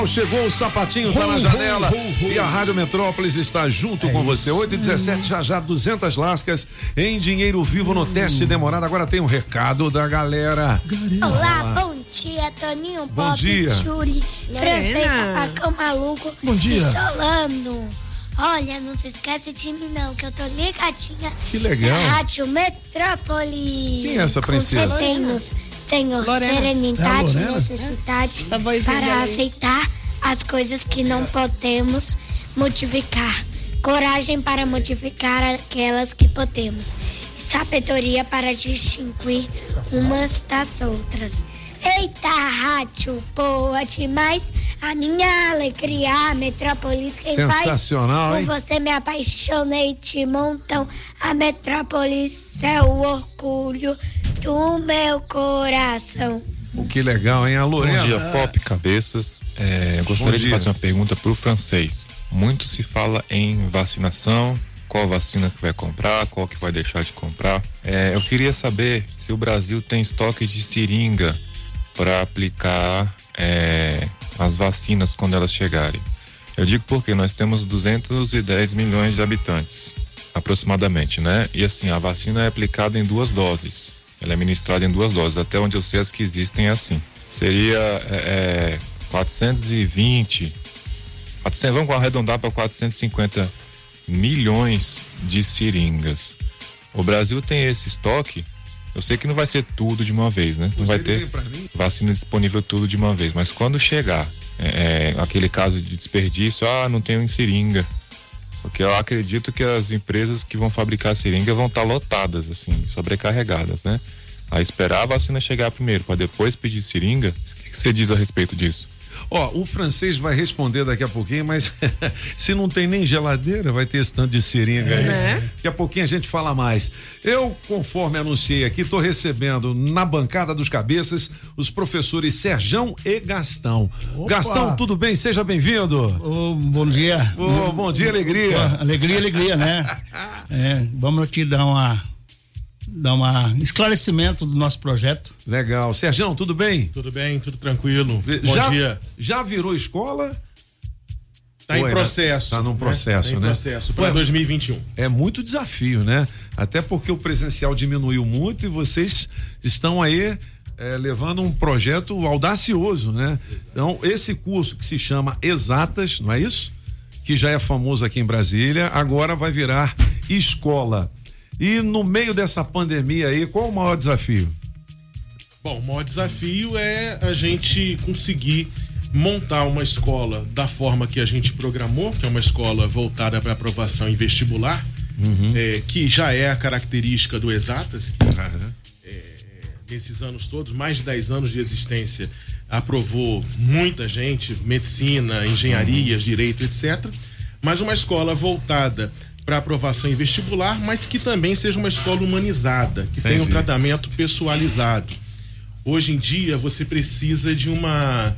chegou, o sapatinho tá na janela e a Rádio Metrópolis está junto É com você. isso 8 e 17 já já 200 lascas em dinheiro vivo no teste demorado. Agora tem um recado da galera. Olá, bom dia, Toninho Bom Pop, dia. Júli, Francês. Papacão Maluco Bom dia. e Solano. Olha, não se esquece de mim não, que eu tô ligadinha Que legal. na Rádio Metrópole. Quem é essa princesa? Tem-nos, Senhor, Lorena. serenidade É necessidade vozinha para aceitar as coisas que não podemos modificar. Coragem para modificar aquelas que podemos. E sabedoria para distinguir umas das outras. Eita, rádio boa demais. A minha alegria, a Metrópolis, quem Sensacional, faz? hein? Por você me apaixonei de montão. A Metrópolis é o orgulho do meu coração. Que legal, hein? A Lorena. Bom dia, Pop Cabeças. É, eu gostaria de fazer uma pergunta para o francês. Muito se fala em vacinação, qual vacina que vai comprar, qual que vai deixar de comprar. É, eu queria saber se o Brasil tem estoque de seringa para aplicar é, as vacinas quando elas chegarem. Eu digo porque nós temos 210 milhões de habitantes, aproximadamente, né? E assim, a vacina é aplicada em duas doses. Ela é ministrada em duas doses. Até onde eu sei, as que existem é assim. Seria é, é, 420, 400, vamos arredondar para 450 milhões de seringas. O Brasil tem esse estoque. Eu sei que não vai ser tudo de uma vez, né? Não vai ter vacina disponível tudo de uma vez. Mas quando chegar é, é, aquele caso de desperdício, ah, não tenho em seringa. Porque eu acredito que as empresas que vão fabricar seringa vão estar lotadas, assim, sobrecarregadas, né? A esperar a vacina chegar primeiro, para depois pedir seringa. O que você diz a respeito disso? Ó, o francês vai responder daqui a pouquinho, mas se não tem nem geladeira, vai ter esse tanto de seringa aí. Né? Daqui a pouquinho a gente fala mais. Eu, conforme anunciei aqui, tô recebendo na bancada dos cabeças os professores Serjão e Gastão. Opa! Gastão, tudo bem? Seja bem-vindo. Ô, bom dia. Ô, bom dia, alegria. Alegria, alegria, né? É, vamos aqui dar uma dar uma esclarecimento do nosso projeto. Legal. Serjão, tudo bem? Tudo bem, tudo tranquilo. Bom já, dia. Já virou escola? Tá em processo. Tá num né? processo, Tá em né? processo para Ué, 2021. É muito desafio, né? Até porque o presencial diminuiu muito e vocês estão aí é, levando um projeto audacioso, né? Então, esse curso que se chama Exatas, não é isso? Que já é famoso aqui em Brasília, agora vai virar escola. E no meio dessa pandemia aí, qual o maior desafio? Bom, o maior desafio é a gente conseguir montar uma escola da forma que a gente programou, que é uma escola voltada para aprovação em vestibular, é, que já é a característica do Exatas. É, nesses anos todos, mais de 10 anos de existência, aprovou muita gente, medicina, engenharias, direito, etc. Mas uma escola voltada para aprovação em vestibular, mas que também seja uma escola humanizada, que tenha um Entendi. tratamento pessoalizado. Hoje em dia você precisa de uma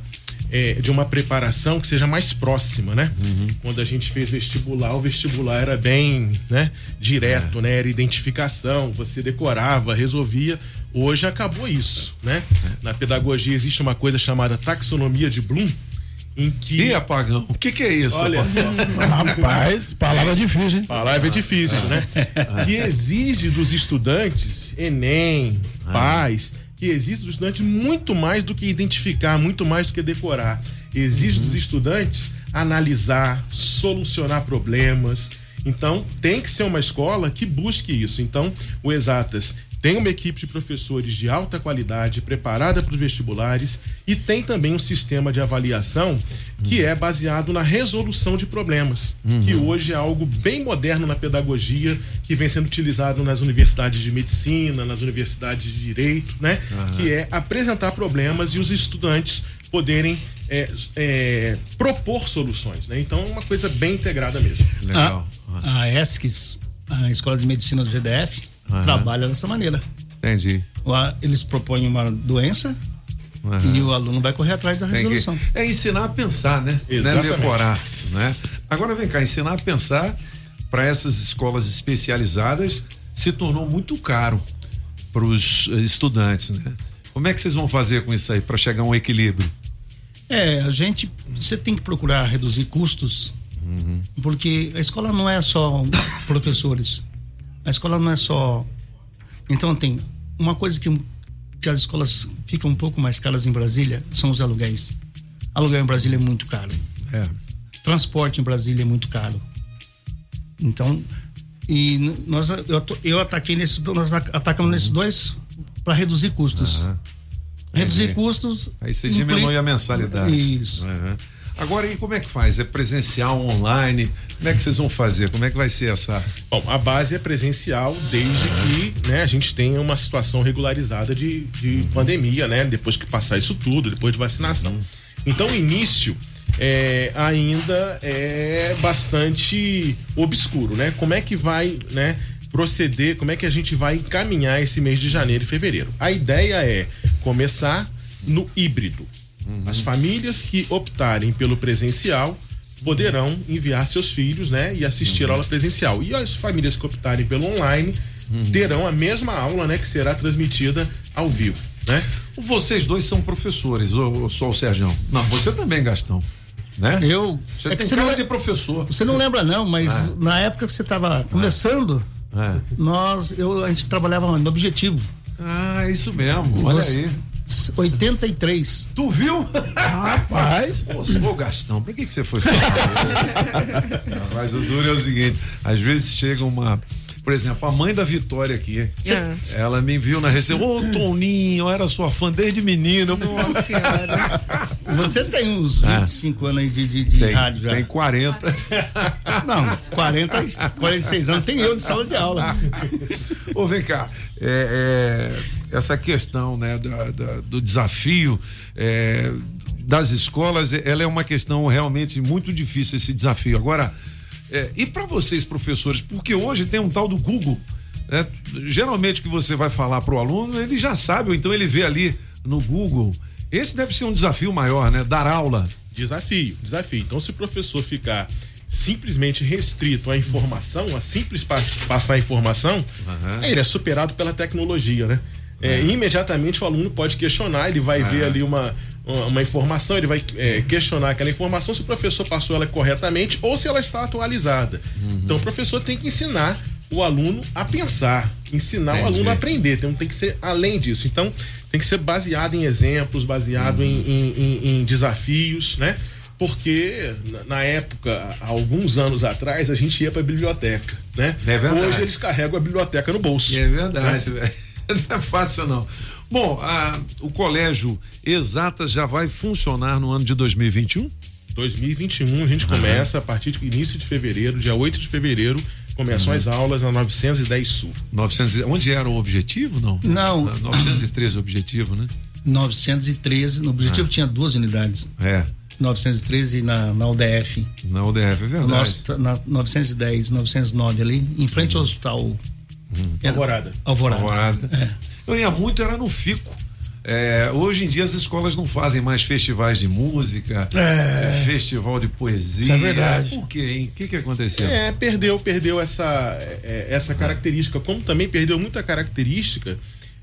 é, de uma preparação que seja mais próxima, né? Quando a gente fez vestibular, o vestibular era bem, né, direto, né? Era identificação, você decorava, resolvia. Hoje acabou isso, né? Na pedagogia existe uma coisa chamada taxonomia de Bloom, em que Ih, apagão, o que que é isso? Olha só. Rapaz, palavra difícil, hein? Palavra é difícil, né? Que exige dos estudantes, Enem, pais, que exige dos estudantes muito mais do que identificar, muito mais do que decorar. Exige dos estudantes analisar, solucionar problemas. Então, tem que ser uma escola que busque isso. Então, o Exatas tem uma equipe de professores de alta qualidade, preparada para os vestibulares, e tem também um sistema de avaliação que é baseado na resolução de problemas, Uhum. que hoje é algo bem moderno na pedagogia, que vem sendo utilizado nas universidades de medicina, nas universidades de direito, né? Aham. Que é apresentar problemas e os estudantes poderem é, é, propor soluções, né? Então é uma coisa bem integrada mesmo. A, a ESCS a escola de medicina do GDF Aham. trabalha dessa maneira. Entendi. Lá Eles propõem uma doença Aham. e o aluno vai correr atrás da resolução. é ensinar a pensar, né? Não é Exatamente. decorar, né? Agora vem cá, ensinar a pensar para essas escolas especializadas se tornou muito caro para os estudantes, né? Como é que vocês vão fazer com isso aí para chegar a um equilíbrio? É, a gente, você tem que procurar reduzir custos, porque a escola não é só professores, a escola não é só. Então tem uma coisa que, que as escolas ficam um pouco mais caras em Brasília são os aluguéis. Aluguel em Brasília é muito caro. É. Transporte em Brasília é muito caro. Então, e nós eu, eu ataquei nesses nós atacamos nesses dois para reduzir custos. Reduzir Entendi. custos. Aí você diminui a mensalidade. Isso. Uhum. Agora, e como é que faz? É presencial, online? Como é que vocês vão fazer? Como é que vai ser essa? Bom, a base é presencial desde que né, a gente tenha uma situação regularizada de, de pandemia, né? Depois que passar isso tudo, depois de vacinação. Então, o início é, ainda é bastante obscuro, né? Como é que vai, né? Proceder, como é que a gente vai encaminhar esse mês de janeiro e fevereiro? A ideia é começar no híbrido. As famílias que optarem pelo presencial poderão enviar seus filhos, né, e assistir a aula presencial. E as famílias que optarem pelo online terão a mesma aula, né, que será transmitida ao vivo, né? Vocês dois são professores, ou, só o Sérgio? Não, você também, Gastão. Né? Eu. Você é que tem você cara não- de professor. Você não lembra, não, mas Ah. na época que você estava começando, É. nós, eu, a gente trabalhava no objetivo. Ah, isso mesmo. Olha aí. 83. Tu viu? Rapaz. Pô, se for Gastão, pra que, que você foi falar? Mas o duro é o seguinte: às vezes chega uma. Por exemplo, a mãe da Vitória aqui. Ah. Ela me viu na recepção. Ô, Toninho, eu era sua fã desde menino. Nossa senhora. Você tem uns Ah. 25 anos aí de, de, de Tem, rádio já. tem 40. Não, 40, 46 anos tem eu de sala de aula. Ô, vem cá. é, é, essa questão né, da- da- do desafio é, das escolas, é- ela é uma questão realmente muito difícil, esse desafio. Agora, é, e para vocês, professores, porque hoje tem um tal do Google. né? Geralmente o que você vai falar para o aluno, ele já sabe, ou então ele vê ali no Google. Esse deve ser um desafio maior, né? Dar aula. Desafio, desafio. Então, se o professor ficar simplesmente restrito à informação, a simples pas- passar a informação, aí ele é superado pela tecnologia, né? É, imediatamente o aluno pode questionar, ele vai ver ali uma, uma, informação, ele vai é, questionar aquela informação se o professor passou ela corretamente ou se ela está atualizada. Então o professor tem que ensinar o aluno a pensar, ensinar o Entendi. aluno a aprender, então tem que ser além disso. Então tem que ser baseado em exemplos, baseado em, em- em- em desafios, né? Porque na- época, alguns anos atrás, a gente ia para a biblioteca, né? É verdade. Hoje eles carregam a biblioteca no bolso. É verdade, né? velho. Não é fácil, não. Bom, a- o colégio Exatas já vai funcionar no ano de 2021? 2021 a gente começa a partir de início de fevereiro, dia 8 de fevereiro, começam Uhum. as aulas na 910 Sul. 900, e- onde era o objetivo, não? Não. Ah, 913 o objetivo, né? 913, no objetivo tinha duas unidades. É. 913 na, na UDF. Na UDF, é verdade. Nosso na 910, 909 ali, em frente ao hospital. É, Alvorada. Alvorada. Alvorada. Eu ia muito, era no FICO. É, hoje em dia as escolas não fazem mais festivais de música, É. festival de poesia. Isso é verdade. Por quê, hein? O que, que aconteceu? É, perdeu, perdeu essa, é, essa característica, como também perdeu muita característica.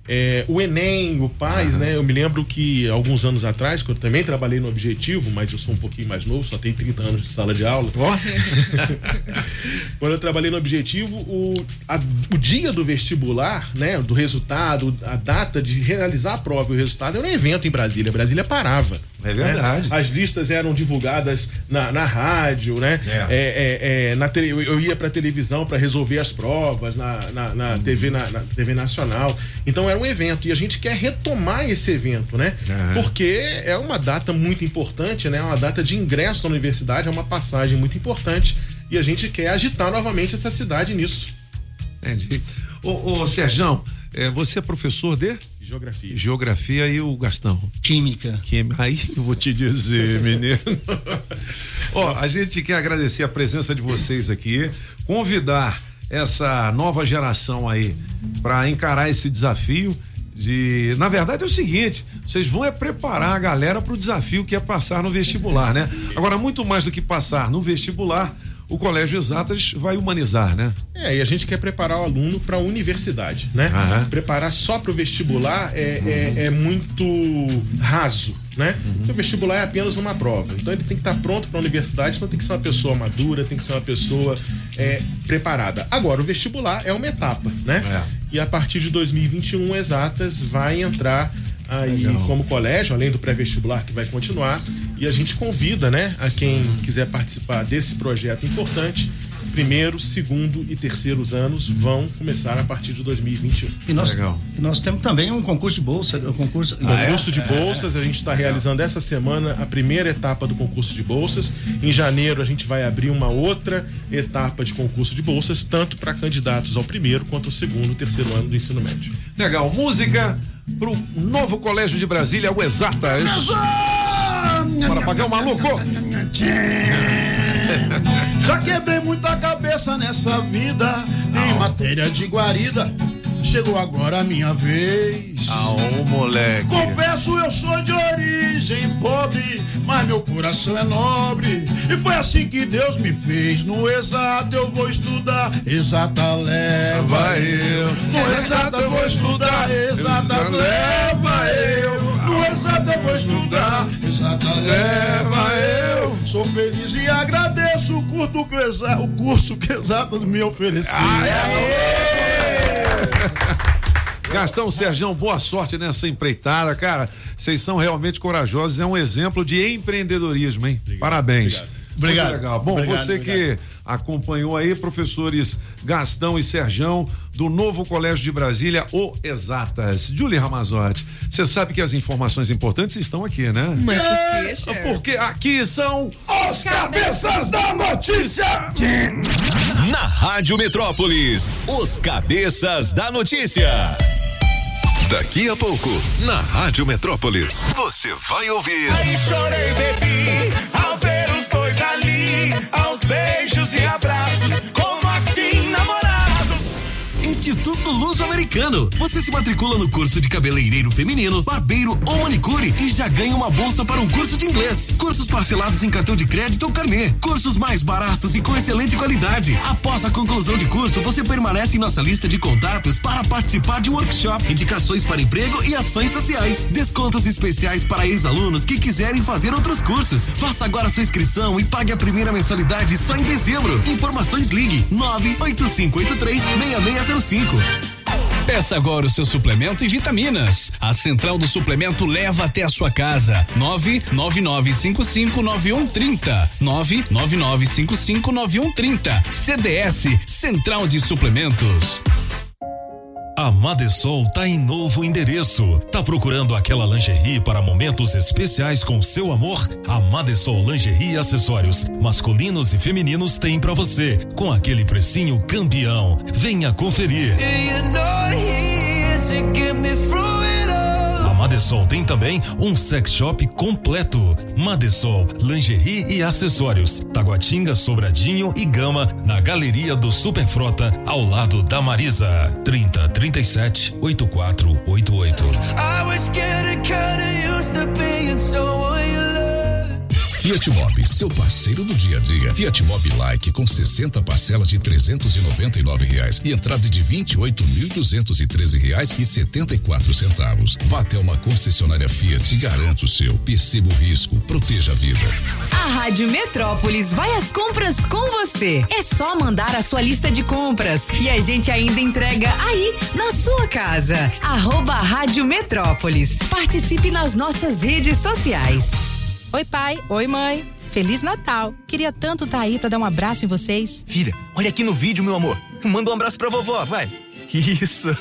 É, o Enem, o PAIS, né? Eu me lembro que alguns anos atrás, quando eu também trabalhei no Objetivo, mas eu sou um pouquinho mais novo, só tenho 30 anos de sala de aula. quando eu trabalhei no Objetivo, o, a- o dia do vestibular, né? Do resultado, a data de realizar a prova e o resultado era um evento em Brasília. Brasília parava. É verdade. né? As listas eram divulgadas na, na rádio, né? É. É, é, é, na eu- ia pra televisão para resolver as provas, na, na, na TV, na, na TV Nacional. Então era um evento. E a gente quer retomar esse evento, né? Aham. Porque é uma data muito importante, né? É uma data de ingresso à universidade, é uma passagem muito importante. E a gente quer agitar novamente essa cidade nisso. Entendi. Ô, ô Serjão, é, você é professor de? Geografia. Geografia e o Gastão? Química. Química. Aí eu vou te dizer, menino. Ó, a gente quer agradecer a presença de vocês aqui, convidar essa nova geração aí para encarar esse desafio de, na verdade é o seguinte, vocês vão é preparar a galera para o desafio que é passar no vestibular, né? Agora muito mais do que passar no vestibular, o Colégio Exatas vai humanizar, né? É, e a gente quer preparar o aluno para a universidade, né? Aham. Preparar só para o vestibular é, é, é muito raso, né? Porque o vestibular é apenas uma prova. Então ele tem que estar pronto para a universidade, então tem que ser uma pessoa madura, tem que ser uma pessoa é, preparada. Agora, o vestibular é uma etapa, né? E a partir de 2021, Exatas vai entrar aí Legal. como colégio, além do pré-vestibular que vai continuar. E a gente convida, né, a quem quiser participar desse projeto importante. Primeiro, segundo e terceiros anos vão começar a partir de 2021. E nós, e nós temos também um concurso de bolsa, um concurso, Concurso de bolsas, a gente está realizando essa semana a primeira etapa do concurso de bolsas. Em janeiro, a gente vai abrir uma outra etapa de concurso de bolsas, tanto para candidatos ao primeiro quanto ao segundo e terceiro ano do ensino médio. Legal, música pro novo colégio de Brasília, o Exatas. Bora pagar o maluco. Já quebrei muita cabeça nessa vida em matéria de guarida. Chegou agora a minha vez. Aô, moleque. Confesso, eu sou de origem pobre, mas meu coração é nobre. E foi assim que Deus me fez. No exato eu vou estudar, exata leva eu. No exato eu vou estudar, exata leva eu. No exato eu vou estudar, exata leva eu. Sou feliz e agradeço o curso que, exa- o curso que exatas me ofereceu. Gastão, Sergião, boa sorte nessa empreitada, cara. Vocês são realmente corajosos, é um exemplo de empreendedorismo, hein? Parabéns. Obrigado. Muito legal. Bom, Obrigado, você que acompanhou aí, professores Gastão e Sergião, do novo Colégio de Brasília, o Exatas. Julie Ramazotti, você sabe que as informações importantes estão aqui, né? Mas por quê, É? Porque aqui são Os cabeças da notícia. Na Rádio Metrópolis, os cabeças da notícia. Daqui a pouco, na Rádio Metrópolis, você vai ouvir. Aí chorei, bebi, dois ali, aos beijos e abraços. Instituto Luso-Americano. Você se matricula no curso de cabeleireiro feminino, barbeiro ou manicure e já ganha uma bolsa para um curso de inglês. Cursos parcelados em cartão de crédito ou carnê. Cursos mais baratos e com excelente qualidade. Após a conclusão de curso, você permanece em nossa lista de contatos para participar de workshop, indicações para emprego e ações sociais. Descontos especiais para ex-alunos que quiserem fazer outros cursos. Faça agora sua inscrição e pague a primeira mensalidade só em dezembro. Informações ligue 98583 6605. Peça agora o seu suplemento e vitaminas. A Central do Suplemento leva até a sua casa. 999559130. 999559130. CDS Central de Suplementos. A Madesol tá em novo endereço. Tá procurando aquela lingerie para momentos especiais com seu amor? A Madesol Lingerie e Acessórios masculinos e femininos tem pra você, com aquele precinho campeão. Venha conferir. Madesol tem também um sex shop completo. Madesol, lingerie e acessórios. Taguatinga, Sobradinho e Gama, na Galeria do Superfrota, ao lado da Marisa. 30 37 8488. I was getting kinda used to being someone you love. Fiat Mobi, seu parceiro do dia a dia. Fiat Mobi Like com 60 parcelas de 399 reais e entrada de 28.213 reais e 74 centavos. Vá até uma concessionária Fiat e garanta o seu. Perceba o risco, proteja a vida. A Rádio Metrópolis vai às compras com você. É só mandar a sua lista de compras e a gente ainda entrega aí, na sua casa. Arroba Rádio Metrópolis. Participe nas nossas redes sociais. Oi, pai. Oi, mãe. Feliz Natal. Queria tanto estar aí pra dar um abraço em vocês. Filha, olha aqui no vídeo, meu amor. Manda um abraço pra vovó, vai. Isso.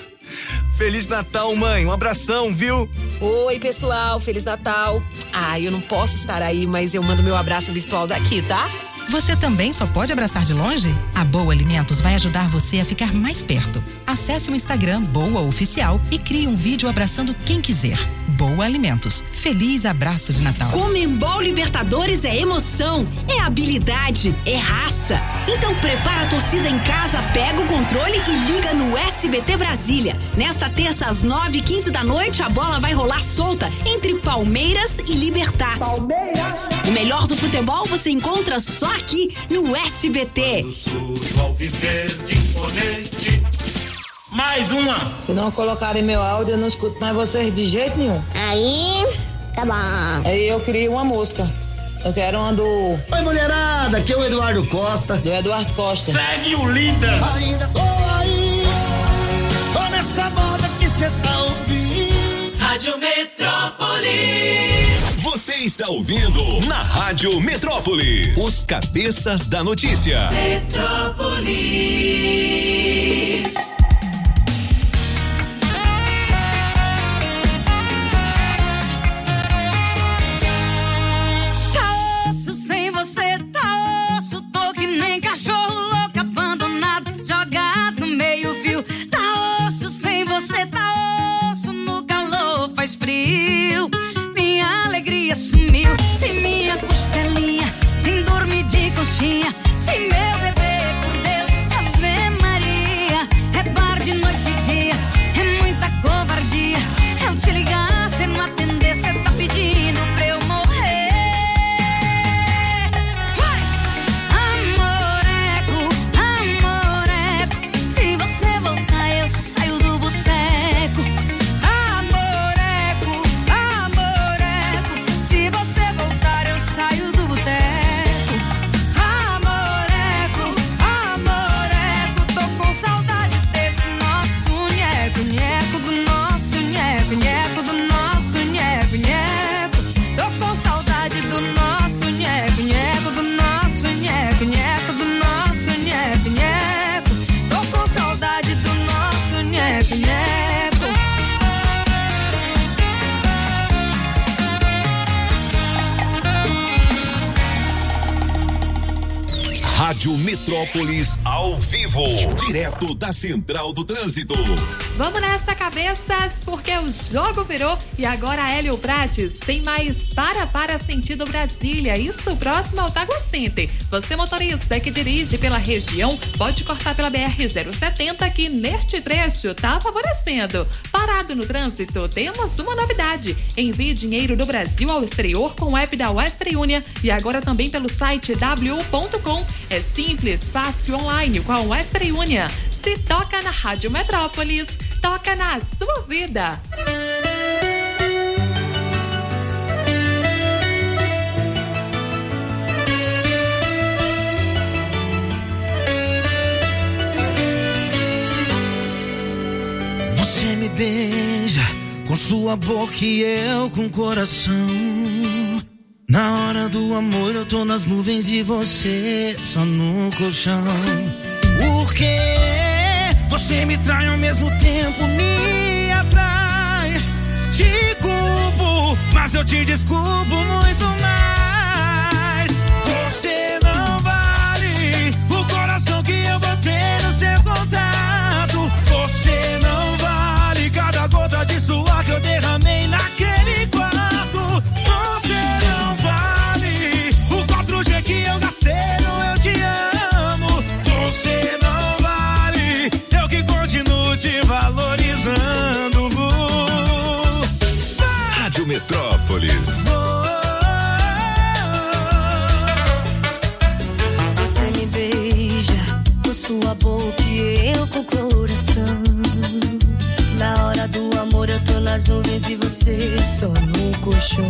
Feliz Natal, mãe. Um abração, viu? Oi, pessoal, Feliz Natal. Ah, eu não posso estar aí, mas eu mando meu abraço virtual daqui, tá? Você também só pode abraçar de longe? A Boa Alimentos vai ajudar você a ficar mais perto. Acesse o Instagram Boa Oficial e crie um vídeo abraçando quem quiser. Boa Alimentos. Feliz abraço de Natal. Comembol Libertadores é emoção, é habilidade, é raça. Então prepara a torcida em casa, pega o controle e liga no SBT Brasília. Nesta terça às 9 e 15 da noite, a bola vai rolar solta entre Palmeiras e Libertar. Palmeiras! O melhor do futebol você encontra só aqui no SBT. Mais uma. Se não colocarem meu áudio, eu não escuto mais vocês de jeito nenhum. Aí, tá bom. Aí eu queria uma música. Eu quero uma do. Oi, mulherada, aqui é o Eduardo Costa. Do Eduardo Costa. Segue o Lindas. Ainda tô aí, tô nessa moda que cê tá ouvindo. Rádio Metrópolis. Você está ouvindo na Rádio Metrópolis. Os cabeças da notícia. Metrópolis. Tá osso sem você, tá osso. Tô que nem cachorro louco, abandonado, jogado no meio fio. Tá osso sem você, tá osso. No calor faz frio. Alegria sumiu. Sem minha costelinha, sem dormir de conchinha. Sem meu bebê, por Deus, Ave Maria. É bar de noite e dia, é muita covardia. Eu te ligar, cê não atender, cê tá Metrópolis ao vivo, direto da Central do Trânsito. Vamos nessa, cabeças, porque o jogo virou e agora Hélio Prates tem mais para para sentido Brasília, isso próximo ao Tágua Center. Você motorista que dirige pela região pode cortar pela BR-070 que neste trecho está favorecendo. Parado no trânsito, temos uma novidade. Envie dinheiro do Brasil ao exterior com o app da Western Union e agora também pelo site w.com. É simples, fácil online com a Western Union. Se toca na Rádio Metrópolis, toca na sua vida. Você me beija com sua boca e eu com o coração. Na hora do amor eu tô nas nuvens e você só no colchão. Porque você me trai ao mesmo tempo, me atrai. Te culpo, mas eu te desculpo muito mais. O coração. Na hora do amor eu tô nas nuvens e você só no colchão.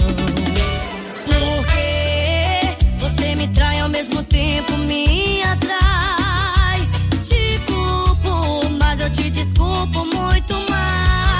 Porque você me trai ao mesmo tempo, me atrai. Te culpo, mas eu te desculpo muito mais.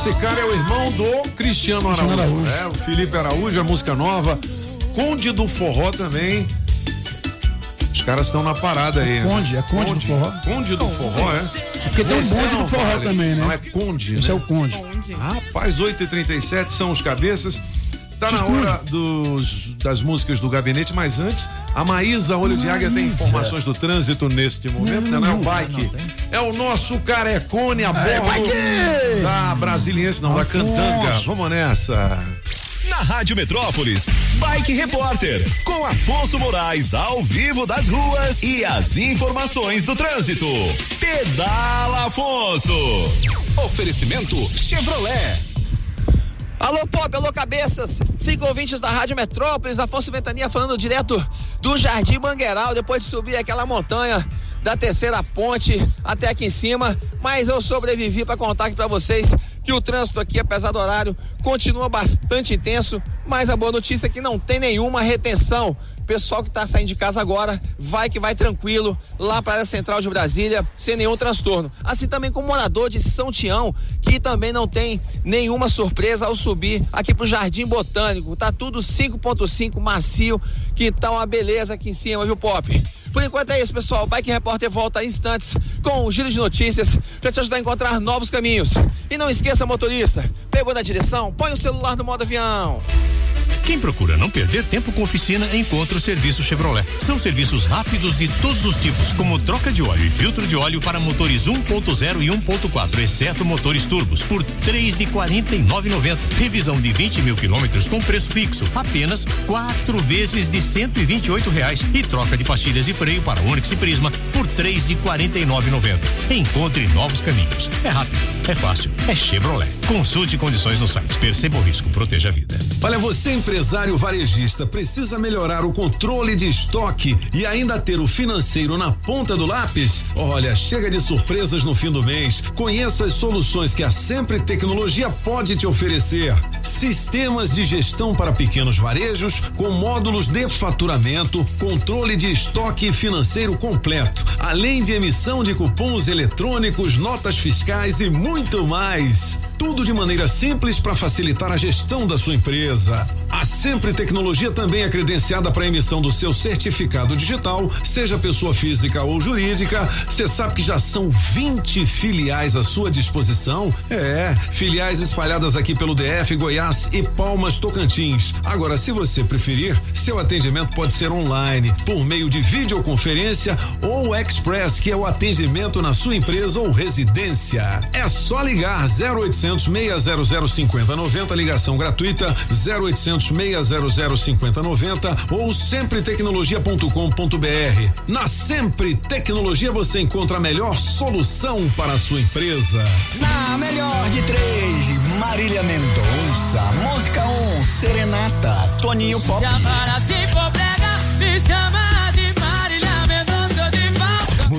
Esse cara é o irmão do Cristiano Araújo. Cristiano Araújo. É, o Felipe Araújo, a música nova. Conde do Forró também. Os caras estão na parada aí. né? Conde, é Conde do Forró? Conde do Forró, é? Porque tem um bonde não do forró vale. também, né? Não é Conde, Esse né? é o Conde. Rapaz, 8h37 são os cabeças. Tá na hora dos, das músicas do gabinete, mas antes, a Maísa Olho de Águia tem informações do trânsito neste momento, né? Não é o bike. É o nosso carecone a É, bordo bike! da Brasiliense, não, da Cantanga. Vamos nessa. Na Rádio Metrópolis, Bike Repórter, com Afonso Moraes ao vivo das ruas e as informações do trânsito. Pedala Afonso. Oferecimento Chevrolet. Alô Pop, alô cabeças, cinco ouvintes da Rádio Metrópolis, Afonso Ventania falando direto do Jardim Mangueiral, depois de subir aquela montanha da terceira ponte até aqui em cima, mas eu sobrevivi para contar aqui para vocês que o trânsito aqui, apesar do horário, continua bastante intenso, mas a boa notícia é que não tem nenhuma retenção. Pessoal que tá saindo de casa agora, vai que vai tranquilo lá para a central de Brasília, sem nenhum transtorno. Assim também com o morador de São Tião, que também não tem nenhuma surpresa ao subir aqui pro Jardim Botânico. Tá tudo 5.5 macio, que tá uma beleza aqui em cima, viu, Pop? Por enquanto é isso, pessoal. Bike Repórter volta em instantes com o giro de notícias para te ajudar a encontrar novos caminhos. E não esqueça, motorista, pegou na direção, põe o celular no modo avião. Quem procura não perder tempo com oficina, encontra o serviço Chevrolet. São serviços rápidos de todos os tipos, como troca de óleo e filtro de óleo para motores 1.0 e 1.4, exceto motores turbos, por R$ 3,49,90. Revisão de 20 mil quilômetros com preço fixo, apenas quatro vezes de 128 reais. E troca de pastilhas e freio para Onix e Prisma por R$ 3,49,90. Encontre novos caminhos. É rápido, é fácil, é Chevrolet. Consulte condições no site. Perceba o risco, proteja a vida. Olha, você empresário varejista precisa melhorar o controle de estoque e ainda ter o financeiro na ponta do lápis? Olha, chega de surpresas no fim do mês. Conheça as soluções que a Sempre Tecnologia pode te oferecer. Sistemas de gestão para pequenos varejos com módulos de faturamento, controle de estoque financeiro completo, além de emissão de cupons eletrônicos, notas fiscais e muito mais. Tudo de maneira simples para facilitar a gestão da sua empresa. A Sempre Tecnologia também é credenciada para emissão do seu certificado digital, seja pessoa física ou jurídica. Você sabe que já são 20 filiais à sua disposição? É, filiais espalhadas aqui pelo DF, Goiás e Palmas Tocantins. Agora, se você preferir, seu atendimento pode ser online, por meio de videoconferência ou Express, que é o atendimento na sua empresa ou residência. É só ligar 0800 600 5090, ligação gratuita 0800 600 5090 ou sempretecnologia.com.br. Na Sempre Tecnologia você encontra a melhor solução para a sua empresa. Na melhor de três, Marília Mendonça. Música 1, um, Serenata, Toninho Pop. se for brega, me chama de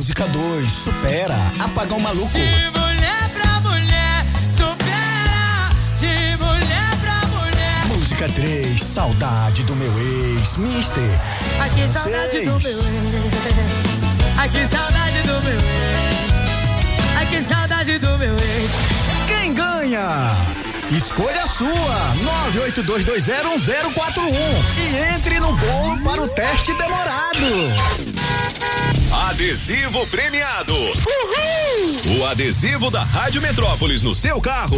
Música 2, Supera, Apagão Maluco. De mulher pra mulher, supera. De mulher pra mulher. Música 3, Saudade do meu ex, Mister. Ai, que saudade do meu ex. Ai, que saudade do meu ex. Ai, que saudade do meu ex. Quem ganha? Escolha a sua, 982201041 e entre no bolo para o teste demorado. Adesivo premiado. O adesivo da Rádio Metrópolis no seu carro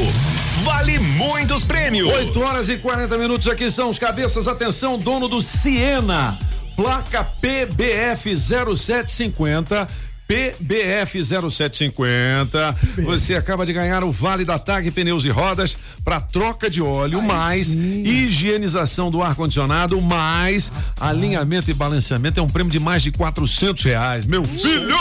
vale muitos prêmios. 8 horas e 40 minutos aqui são os cabeças. Atenção, dono do Siena, placa PBF 0750. PBF 0750. Você acaba de ganhar o Vale da TAG Pneus e Rodas para troca de óleo, mais higienização do ar-condicionado, mais alinhamento e balanceamento. É um prêmio de mais de 400 reais. Meu filho!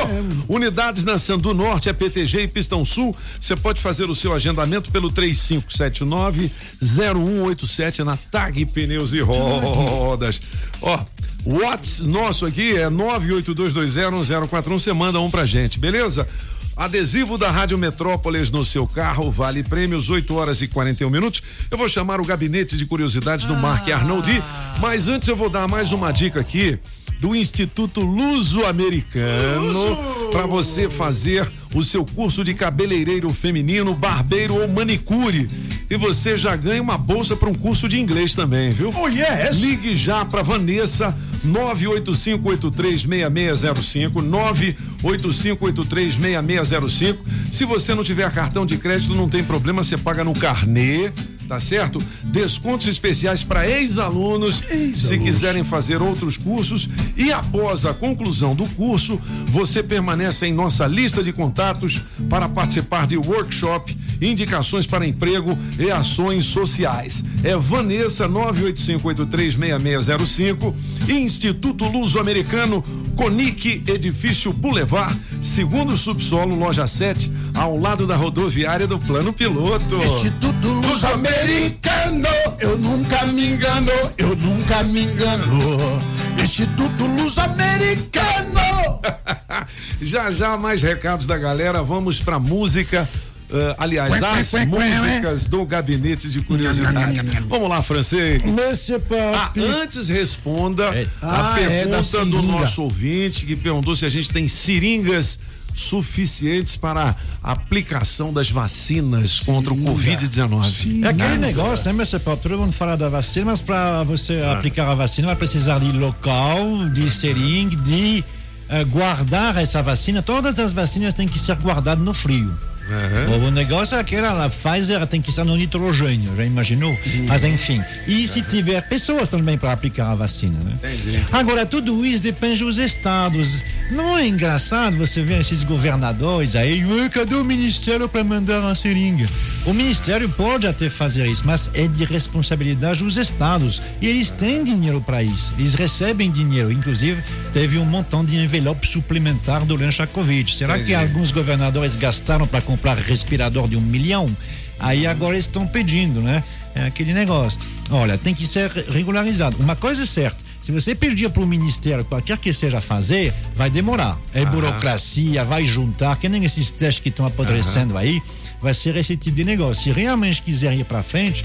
Unidades na Sandu Norte, é PTG e Pistão Sul. Você pode fazer o seu agendamento pelo 3579-0187 na TAG Pneus e Rodas. Ó, o WhatsApp nosso aqui é 982201041. Você manda um pra gente, beleza? Adesivo da Rádio Metrópolis no seu carro, vale prêmios, 8 horas e 41 minutos. Eu vou chamar o gabinete de curiosidades do Mark Arnoldi, mas antes eu vou dar mais uma dica aqui do Instituto Luso-Americano para você fazer o seu curso de cabeleireiro feminino, barbeiro ou manicure. E você já ganha uma bolsa para um curso de inglês também, viu? Oh, yes! Ligue já para Vanessa 985836605 985836605. Se você não tiver cartão de crédito, não tem problema, você paga no carnê, tá certo? Descontos especiais para ex-alunos, se quiserem fazer outros cursos e após a conclusão do curso, você permanece em nossa lista de contatos para participar de workshop, indicações para emprego e ações sociais. É Vanessa 985836605, Instituto Luso-Americano, Conic Edifício Boulevard, segundo subsolo, loja 7, ao lado da rodoviária do Plano Piloto. Instituto Luz Americano, eu nunca me engano, eu nunca me engano. Instituto Luz Americano. já já mais recados da galera, vamos pra música. ah, aliás, as músicas do gabinete de curiosidades. Vamos lá, francês. Ah, antes responda a Ah, é, pergunta do seringa. nosso ouvinte que perguntou se a gente tem seringas suficientes para a aplicação das vacinas contra o Covid-19. É aquele negócio, né, Mr. Pop? Todo mundo fala da vacina, mas para você aplicar a vacina vai precisar de local, de seringa, de eh, guardar essa vacina. Todas as vacinas têm que ser guardadas no frio. O negócio é aquela, a Pfizer tem que estar no nitrogênio, já imaginou? Mas enfim. E se tiver pessoas também para aplicar a vacina, né? Entendi. Agora, tudo isso depende dos estados. Não é engraçado você ver esses governadores aí, "Ah, cadê o ministério para mandar uma seringa? O ministério pode até fazer isso, mas é de responsabilidade dos estados. E eles têm dinheiro para isso. Eles recebem dinheiro. Inclusive, teve um montão de envelope suplementar durante a Covid. Será que Entendi. alguns governadores gastaram para comprar respirador de um milhão? Aí agora estão pedindo, né? É aquele negócio. Olha, tem que ser regularizado. Uma coisa é certa. Se você pedir para o ministério, qualquer que seja fazer, vai demorar. É burocracia, vai juntar, que nem esses testes que estão apodrecendo aí, vai ser esse tipo de negócio. Se realmente quiser ir para frente,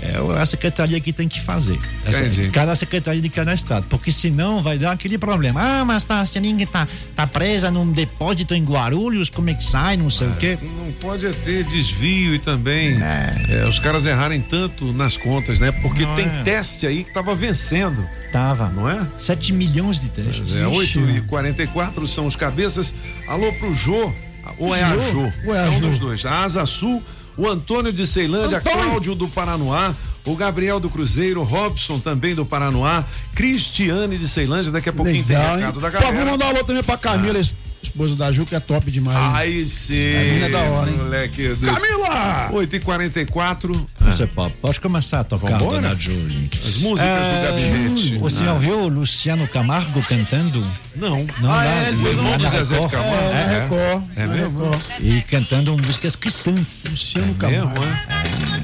é a secretaria que tem que fazer. Entendi. cada secretaria de cada estado. Porque senão vai dar aquele problema. Ah, mas tá, a seringa tá, tá presa num depósito em Guarulhos, como é que sai, não sei o quê. Não pode é ter desvio e também é, os caras errarem tanto nas contas, né? Porque Não tem é. teste aí que tava vencendo. Tava. Não é? 7 milhões de testes. É, 8 e 44 são os cabeças. Alô pro Jô, ou é a? Jô? Ou é a um Jô? dos dois. A Asa Sul, o Antônio de Ceilândia, Antônio! Cláudio do Paranoá, o Gabriel do Cruzeiro, Robson também do Paranoá, Cristiane de Ceilândia, daqui a pouquinho tem Legal, hein? recado da Pô, vou galera. Ah. mandar um alô também pra Camila, es- esposa da Ju, que é top demais. Aí sim. A mina é da hora, hein? Moleque do... Camila! 8 e 44 Você pode, pode começar a tocar, Vambora? dona Julie. As músicas do É, gabinete. O senhor Ah. viu o Luciano Camargo cantando? Não. Não, Ah, é, ele fez um do Zezé de. Camargo. É, É, é. Record. É mesmo? E cantando músicas cristãs. Luciano Mesmo, Camargo. é?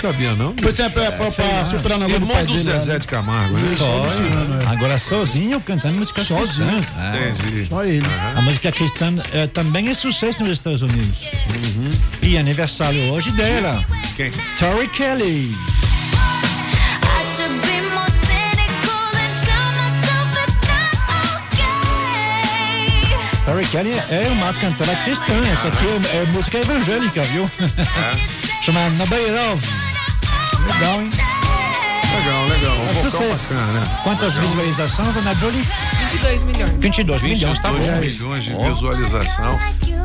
Sabia não? Foi tempo é, pra, pra superar na do Irmão do dele. Zezé né? de Camargo, né? Isso, Luciano, é. Agora sozinho cantando músicas Sozinho. cristãs. É. Entendi. Só ele. A música cristã eh, também é sucesso nos Estados Unidos. Uhum. E aniversário hoje dela. Quem? Tori Kelly. Tori Kelly é uma cantora cristã. Essa aqui é, é música evangélica, viu? Chama Nobody Love. Legal, hein? Legal, legal. Um É sucesso. bacana, né? Quantas visualizações, Dona Jolie? 22 milhões. 22 milhões, tá bom. 22 milhões de visualização.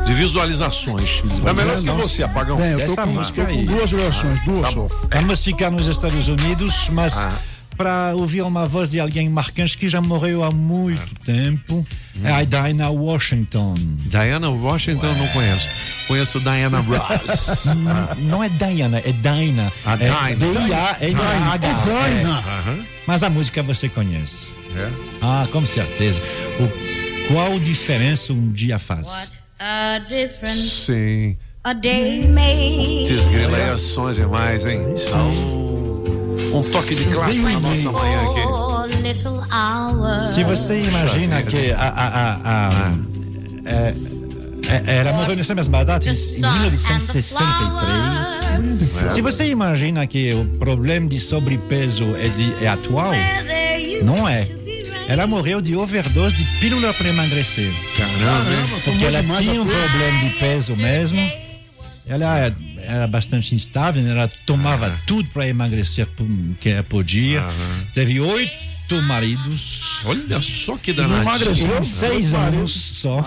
De visualizações. É melhor que você, apagão. Bem, eu tô Essa com, música tô com aí. duas versões, duas Tá só. Vamos ficar nos Estados Unidos, mas Ah. Para ouvir uma voz de alguém marcante que já morreu há muito tempo, é a Dinah Washington. Diana Washington eu não conheço. Conheço Diana Ross. Não é Diana, é Dinah. A é Dinah. D-I-A-N-A-H. É Dinah. Aham. Mas a música você conhece. É. Ah, com certeza. O, qual diferença um dia faz? A difference Sim. a day made. Desgrila aí é som demais, hein? Um, um toque de classe na nossa manhã aqui. Hours. Se você imagina que a, a, a, a- é, é, ela morreu nessa mesma data, em, em 1963. Se você imagina que o problema de sobrepeso é, de, é atual, não é. Ela morreu de overdose de pílula para emagrecer. Caramba? Porque ela tinha um problema de peso mesmo. Ela era bastante instável, né? ela tomava tudo para emagrecer que podia. Teve oito maridos. Olha só que Em danadinho. seis anos só.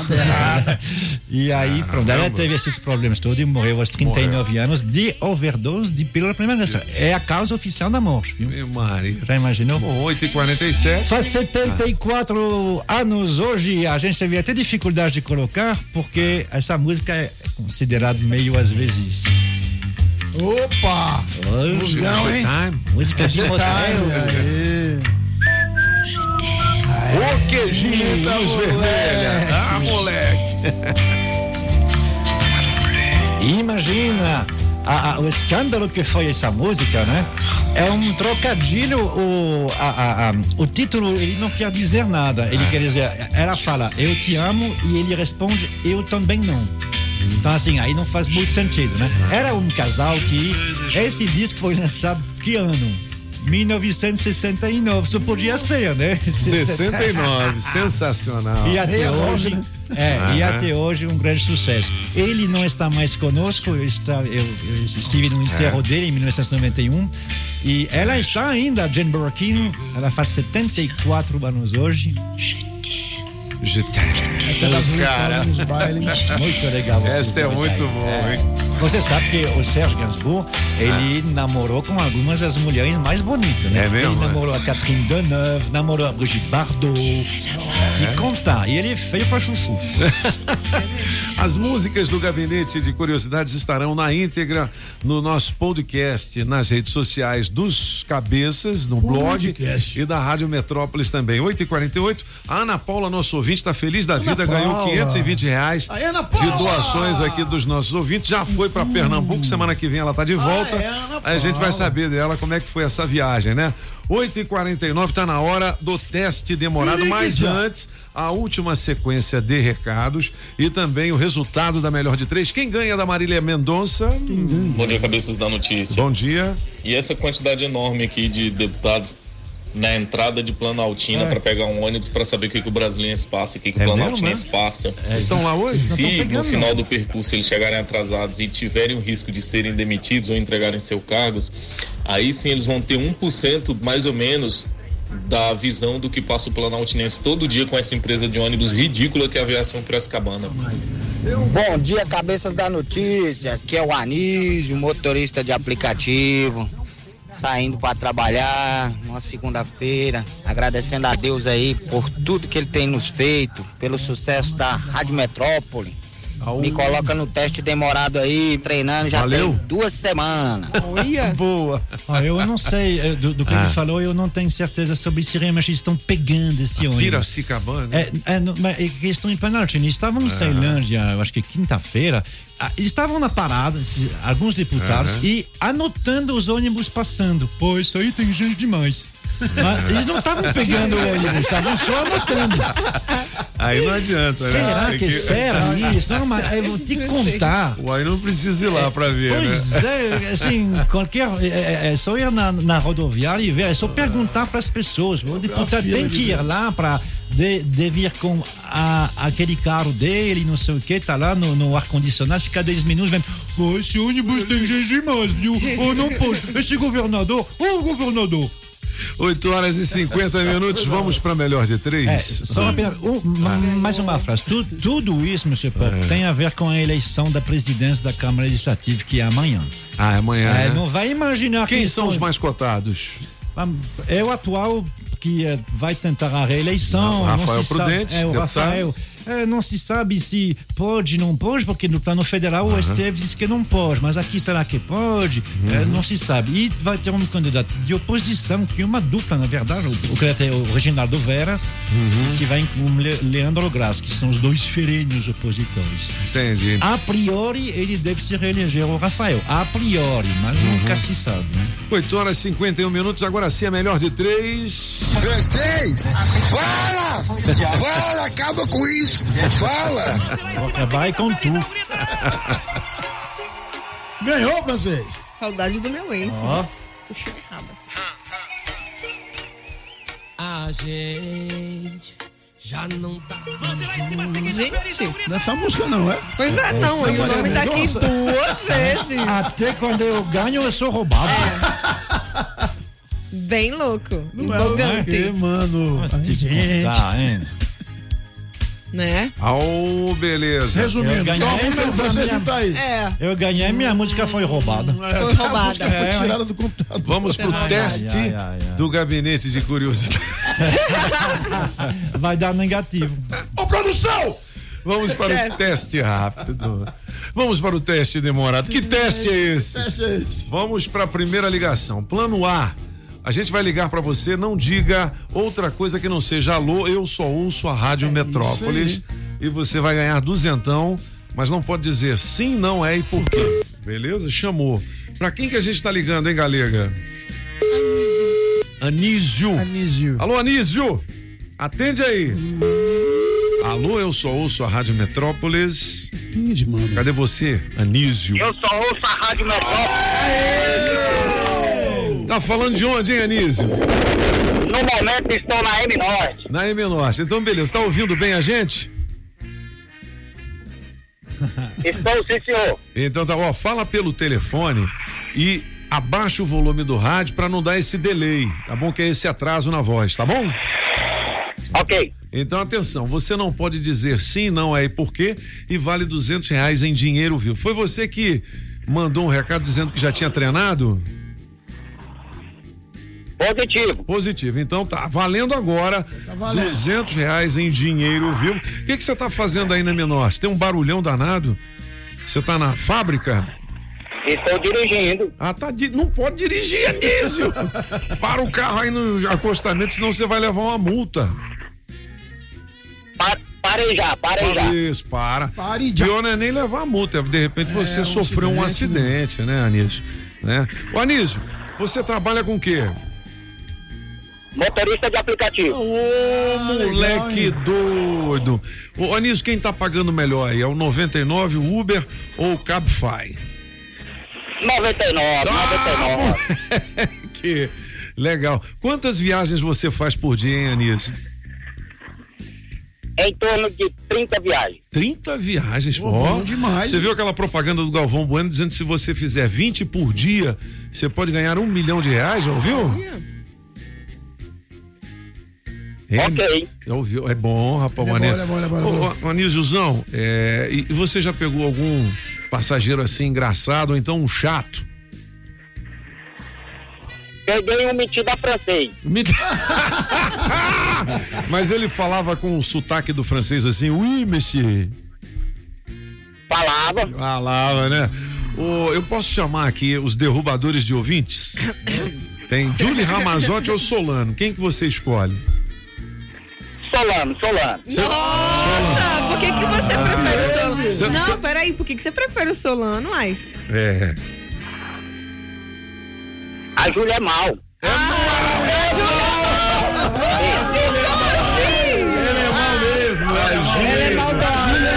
e aí, pronto, ela teve esses problemas todos e morreu aos 39 anos de overdose de pílula emagrecer. É a causa oficial da morte, viu? Meu Maria. Já imaginou? Bom, 8h47. Faz 74 anos hoje, a gente teve até dificuldade de colocar, porque essa música é considerada meio às vezes. Opa! Hein? Música de Showtime, motel. aê. Ô queijinho, luz vermelha. Ah, moleque. Imagina a- a- o escândalo que foi essa música, né? É um trocadilho, o, a- o título ele não quer dizer nada. Ele quer dizer, ela fala, eu te amo, e ele responde, eu também não. Então, assim, aí não faz muito sentido, né? Era um casal que. Esse disco foi lançado que ano? 1969, só podia ser, né? 69, sensacional. E até Meia hoje, né? é, e Aham. até hoje um grande sucesso. Ele não está mais conosco, eu, está, eu, eu estive no enterro É. dele em 1991 e ela está ainda, a Jane Borachino, ela faz 74 anos hoje. Cara, muito legal. Essa é muito bom, É. hein? Você sabe que o Serge Gainsbourg, ele namorou com algumas das mulheres mais bonitas, né? É mesmo, Ele é? namorou a Catherine Deneuve, namorou a Brigitte Bardot. Te contar. E ele é feio pra chuchu. As músicas do Gabinete de Curiosidades estarão na íntegra no nosso podcast, nas redes sociais dos Cabeças, no blog e da Rádio Metrópolis também. 8h48. A Ana Paula, nosso ouvinte, está feliz da vida, ganhou Paula. 520 reais Aí, Ana de doações aqui dos nossos ouvintes. Já foi para Pernambuco, semana que vem ela tá de volta. é, Ana a gente vai saber dela como é que foi essa viagem, né? 8h49, tá na hora do teste demorado, mas já. antes, a última sequência de recados e também o resultado da melhor de três. Quem ganha da Marília Mendonça? Bom dia, cabeças da notícia. Bom dia. E essa quantidade enorme aqui de deputados na entrada de Planaltina É. para pegar um ônibus para saber o que, que o Brasiliense passa, o que, que É o mesmo, Planaltinense né? passa. É, estão lá hoje? Se estão no pegando, final não. do percurso eles chegarem atrasados e tiverem o risco de serem demitidos ou entregarem seus cargos, aí sim eles vão ter 1% mais ou menos da visão do que passa o Planaltinense todo dia com essa empresa de ônibus ridícula que é a aviação Piracicabana. Bom dia, cabeças da notícia. Aqui é o Anísio, motorista de aplicativo, saindo para trabalhar numa segunda-feira, agradecendo a Deus aí por tudo que ele tem nos feito, pelo sucesso da Rádio Metrópole. Me coloca no teste demorado aí, treinando já Valeu. tem duas semanas. Boa. Ah, eu não sei, eh, do, do que Ah. ele falou, eu não tenho certeza sobre se realmente eles estão pegando esse ônibus. Piracicabana. É, é, não, mas é questão em Planaltina. Eles estavam em Ah. Ceilândia, eu acho que quinta-feira. Ah, Eles estavam na parada, esses- alguns deputados, Aham. e anotando os ônibus passando. Pô, isso aí tem gente demais. Mas eles não estavam pegando o ônibus, estavam só anotando. Aí não adianta, né? Será Tem que será isso? Não, mas eu vou te contar. Uai, não precisa ir lá pra ver, Pois né? é, assim, qualquer. É, é- é só ir na, na rodoviária e ver, é só perguntar para as pessoas. O deputado tem que ir lá para de, de vir com a, aquele carro dele, não sei o que, tá lá no, no ar-condicionado, fica 10 minutos, vem. Oh, esse ônibus tem gente demais, viu? Oh, não pode. Esse governador, oh, governador. 8 horas e 50 minutos, vamos pra melhor de três. É, só apenas, um, ma- mais uma frase. Tu- tudo isso, meu Paulo, É. tem a ver com a eleição da presidência da Câmara Legislativa, que é amanhã. Ah, é amanhã. É, né? não vai imaginar Quem que são os mais cotados? É o atual que vai tentar a reeleição. Não Rafael se sabe- Prudente, é, o deputado. Rafael. É, não se sabe se pode, não pode, porque no plano federal o Aham. STF diz que não pode, mas aqui será que pode? É, não se sabe. E vai ter um candidato de oposição, que é uma dupla, na verdade, o, o candidato é o Reginaldo Veras, que vai com o Le- Leandro Graz, que são os dois ferrenhos opositores. Entendi. A priori, ele deve se reeleger o Rafael. A priori, mas nunca se sabe, né? 8 horas e 51 minutos, agora sim a melhor de três. Francês, fala! Fala, acaba com isso! Fala! Vai com tu. Ganhou, francês? Saudade do meu ex. Ó. Puxou errado. A gente já não tá. Gente. Nessa música não, é? Pois é, não. Essa E o Maria nome tá aqui duas vezes. Até quando eu ganho, eu sou roubado. Bem louco. Não é o Empolgante. quê, mano? A gente. Tá, hein? Né? Au, beleza. Resumindo, Eu ganhei, mas vocês não tá aí? É. Eu ganhei, minha música foi roubada. É, Foi A roubada. música foi É, tirada do computador. Vamos pro Ai, teste ai, ai, ai. do gabinete de curiosidade. Vai dar negativo. Ô, produção! Vamos para o teste rápido. Vamos para o teste demorado. Que teste é esse? Teste é esse. Vamos para a primeira ligação. Plano A. A gente vai ligar para você, não diga outra coisa que não seja alô, eu só ouço a Rádio Metrópolis. E você vai ganhar duzentão, mas não pode dizer sim, não é e por quê. Beleza? Chamou. Pra quem que a gente tá ligando, hein, Galega? Anísio. Anísio. Alô, Anísio. Atende aí. Alô, eu só ouço a Rádio Metrópolis. Atende, mano. Cadê você, Anísio? Eu só ouço a Rádio Metrópole. Tá falando de onde, hein, Anísio? No momento estou na M Norte. Na M Norte. Então, beleza. Tá ouvindo bem a gente? Estou, sim, senhor. Então tá, ó, fala pelo telefone e abaixa o volume do rádio pra não dar esse delay, tá bom? Que é esse atraso na voz, tá bom? Ok. Então atenção, você não pode dizer sim, não é e por quê e vale duzentos reais em dinheiro vivo. Foi você que mandou um recado dizendo que já tinha treinado? Positivo. Positivo. Então tá valendo agora valendo. duzentos reais em dinheiro vivo. O que que você tá fazendo aí na Menorte? Tem um barulhão danado? Você tá na fábrica? Estou dirigindo. Ah, tá. di- Não pode dirigir, Anísio. Para o carro aí no acostamento, senão você vai levar uma multa. Pa- parei já, parei já. Isso, para. Pare já. Pior não é nem levar a multa. De repente você um sofreu um acidente, acidente, né, Anísio? Né? Ô, Anísio, você trabalha com o quê? Motorista de aplicativo. Ô, moleque hein? doido. Ô, Anísio, quem tá pagando melhor aí? É o 99, o Uber ou o Cabify? 99, Ah, 99. que legal. Quantas viagens você faz por dia, hein, Anísio? Em torno de 30 viagens. 30 viagens, Pô, ó. bom demais, Você viu aquela propaganda do Galvão Bueno dizendo que se você fizer 20 por dia, você pode ganhar um milhão de reais, já ouviu? É, Ok. Ouviu? É bom, rapaz, é bom, ele é bom, é bom, é bom. Ô, ô, Anísiozão, é, e você já pegou algum passageiro assim engraçado ou então um chato? Peguei um metido a francês. Mas ele falava com o sotaque do francês assim, oui, monsieur. Falava. Falava, né? Ô, eu posso chamar aqui os derrubadores de ouvintes? Tem Julie Ramazotti ou Solano? Quem que você escolhe? Solano, Solano. Nossa, por que, que você prefere o Solano? Cê- Não, cê- peraí, por que, que você prefere o Solano, ai? É. A Júlia é mal. Ele é mal mesmo, a Júlia Ela é maldosa, né?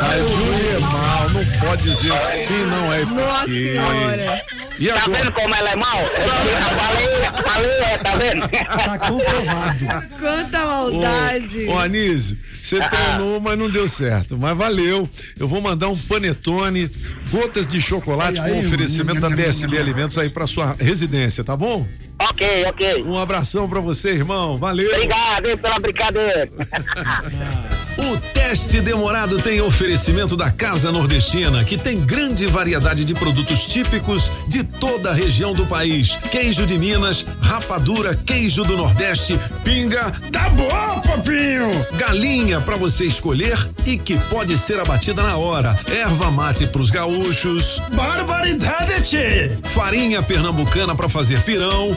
A Júlia é mal, não pode dizer que sim, não é Nossa porque. senhora. E Tá agora? vendo como ela é mal? Eu falei, falei, é, tá vendo? Tá comprovado. Quanta maldade. Ô, ô Anísio, você treinou, mas não deu certo. Mas valeu. Eu vou mandar um panetone, gotas de chocolate Aí, com aí, oferecimento da BSB. Alimentos aí pra sua residência, tá bom? Ok, ok. Um abração pra você, irmão. Valeu. Obrigado hein, pela brincadeira. O teste demorado tem oferecimento da Casa Nordestina, que tem grande variedade de produtos típicos de toda a região do país. Queijo de Minas, rapadura, queijo do Nordeste, pinga, Tá bom, papinho! galinha para você escolher e que pode ser abatida na hora. Erva mate pros gaúchos, Barbaridade, farinha pernambucana para fazer pirão.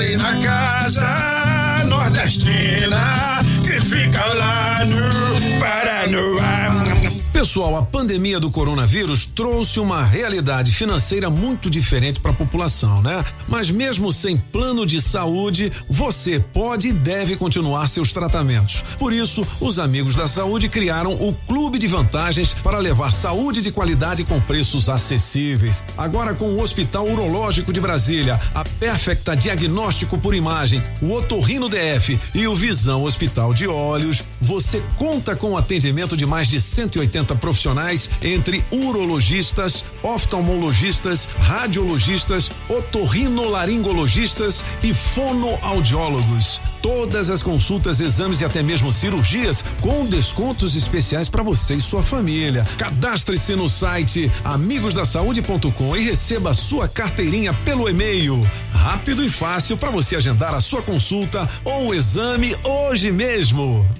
entrei na casa nordestina que fica lá no Paraná. Pessoal, a pandemia do coronavírus trouxe uma realidade financeira muito diferente para a população, né? Mas mesmo sem plano de saúde, você pode e deve continuar seus tratamentos. Por isso, os amigos da saúde criaram o Clube de Vantagens para levar saúde de qualidade com preços acessíveis. Agora com o Hospital Urológico de Brasília, a Perfecta Diagnóstico por Imagem, o Otorrino DF e o Visão Hospital de Olhos, você conta com o atendimento de mais de 180 profissionais entre urologistas, oftalmologistas, radiologistas, otorrinolaringologistas e fonoaudiólogos. Todas as consultas, exames e até mesmo cirurgias com descontos especiais para você e sua família. Cadastre-se no site amigosdasaude.com e receba sua carteirinha pelo e-mail. Rápido e fácil para você agendar a sua consulta ou exame hoje mesmo.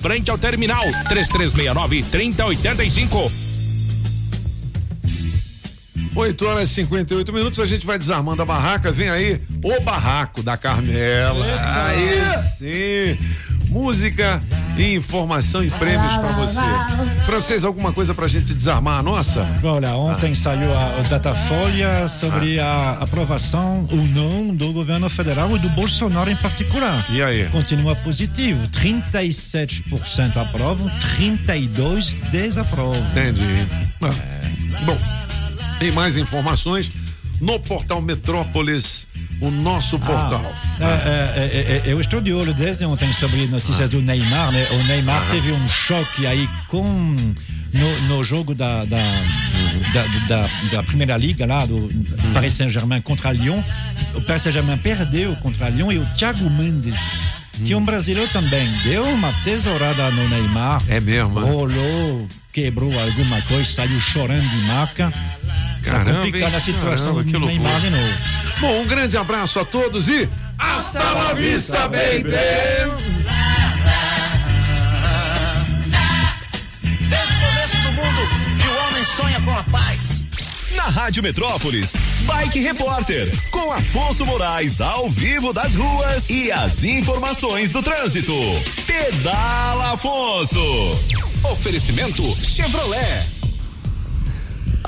frente ao terminal 3369 3085. 8 horas e 58 minutos, a gente vai desarmando a barraca. Vem aí o barraco da Carmela. Aí sim. Música e informação e prêmios para você. Francês, alguma coisa pra gente desarmar a nossa? Olha, ontem saiu a, Datafolha sobre a aprovação ou não do governo federal e do Bolsonaro em particular. E aí? Continua positivo. 37% aprovam, 32% desaprovam. Entendi. Ah, Bom, tem mais informações no portal Metrópolis, o nosso portal. Ah, é, é, é, eu estou de olho desde ontem sobre notícias do Neymar, né? O Neymar teve um choque aí com no, no jogo da da, da, da, da primeira liga lá do Paris Saint-Germain contra Lyon. O Paris Saint-Germain perdeu contra Lyon e o Thiago Mendes que um brasileiro também deu uma tesourada no Neymar. É mesmo? Rolou, quebrou alguma coisa, saiu chorando de maca. Caramba, complicada a situação Caramba, que do. Neymar de novo. Bom, um grande abraço a todos e hasta la vista, baby! Desde o começo do mundo que o homem sonha com a paz. Rádio Metrópolis, Bike Repórter, com Afonso Moraes ao vivo das ruas e as informações do trânsito. Pedala Afonso. Oferecimento Chevrolet.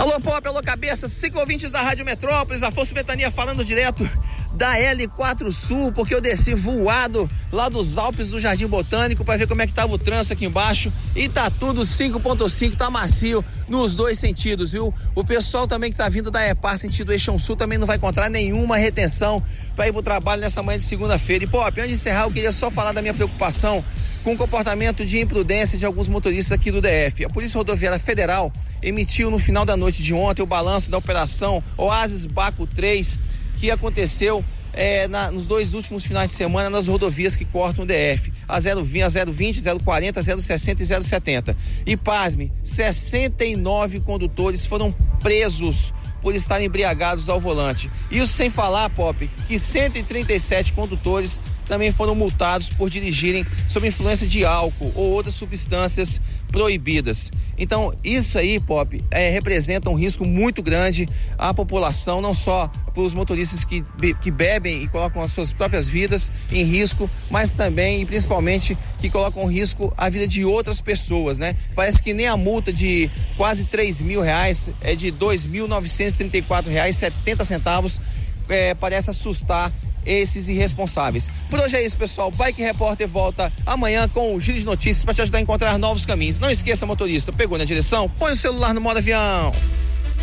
Alô, Pop, alô, cabeça, ciclovintes da Rádio Metrópolis, Afonso Ventania falando direto da L4 Sul, porque eu desci voado lá dos Alpes do Jardim Botânico para ver como é que tava o trânsito aqui embaixo e tá tudo 5.5, tá macio nos dois sentidos, viu? O pessoal também que tá vindo da EPAR sentido Eixão Sul também não vai encontrar nenhuma retenção para ir pro trabalho nessa manhã de segunda-feira. E, Pop, antes de encerrar, eu queria só falar da minha preocupação com o comportamento de imprudência de alguns motoristas aqui do DF. A Polícia Rodoviária Federal emitiu no final da noite de ontem o balanço da operação Oasis Baco 3, que aconteceu é, na- nos dois últimos finais de semana nas rodovias que cortam o DF, a 020, a 020, 040, 060 e 070. E pasme, 69 condutores foram presos por estarem embriagados ao volante. Isso sem falar, Pop, que 137 condutores também foram multados por dirigirem sob influência de álcool ou outras substâncias proibidas. Então, isso aí, Pop, é, representa um risco muito grande à população, não só para os motoristas que, que bebem e colocam as suas próprias vidas em risco, mas também e principalmente que colocam em risco a vida de outras pessoas, né? Parece que nem a multa de quase 3 mil reais é de 2.934 reais 70 centavos é, parece assustar esses irresponsáveis. Por hoje é isso, pessoal. Bike Repórter volta amanhã com o giro de notícias para te ajudar a encontrar novos caminhos. Não esqueça, motorista, pegou na direção? Põe o celular no modo avião.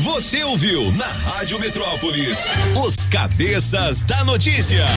Você ouviu na Rádio Metrópolis os cabeças da notícia.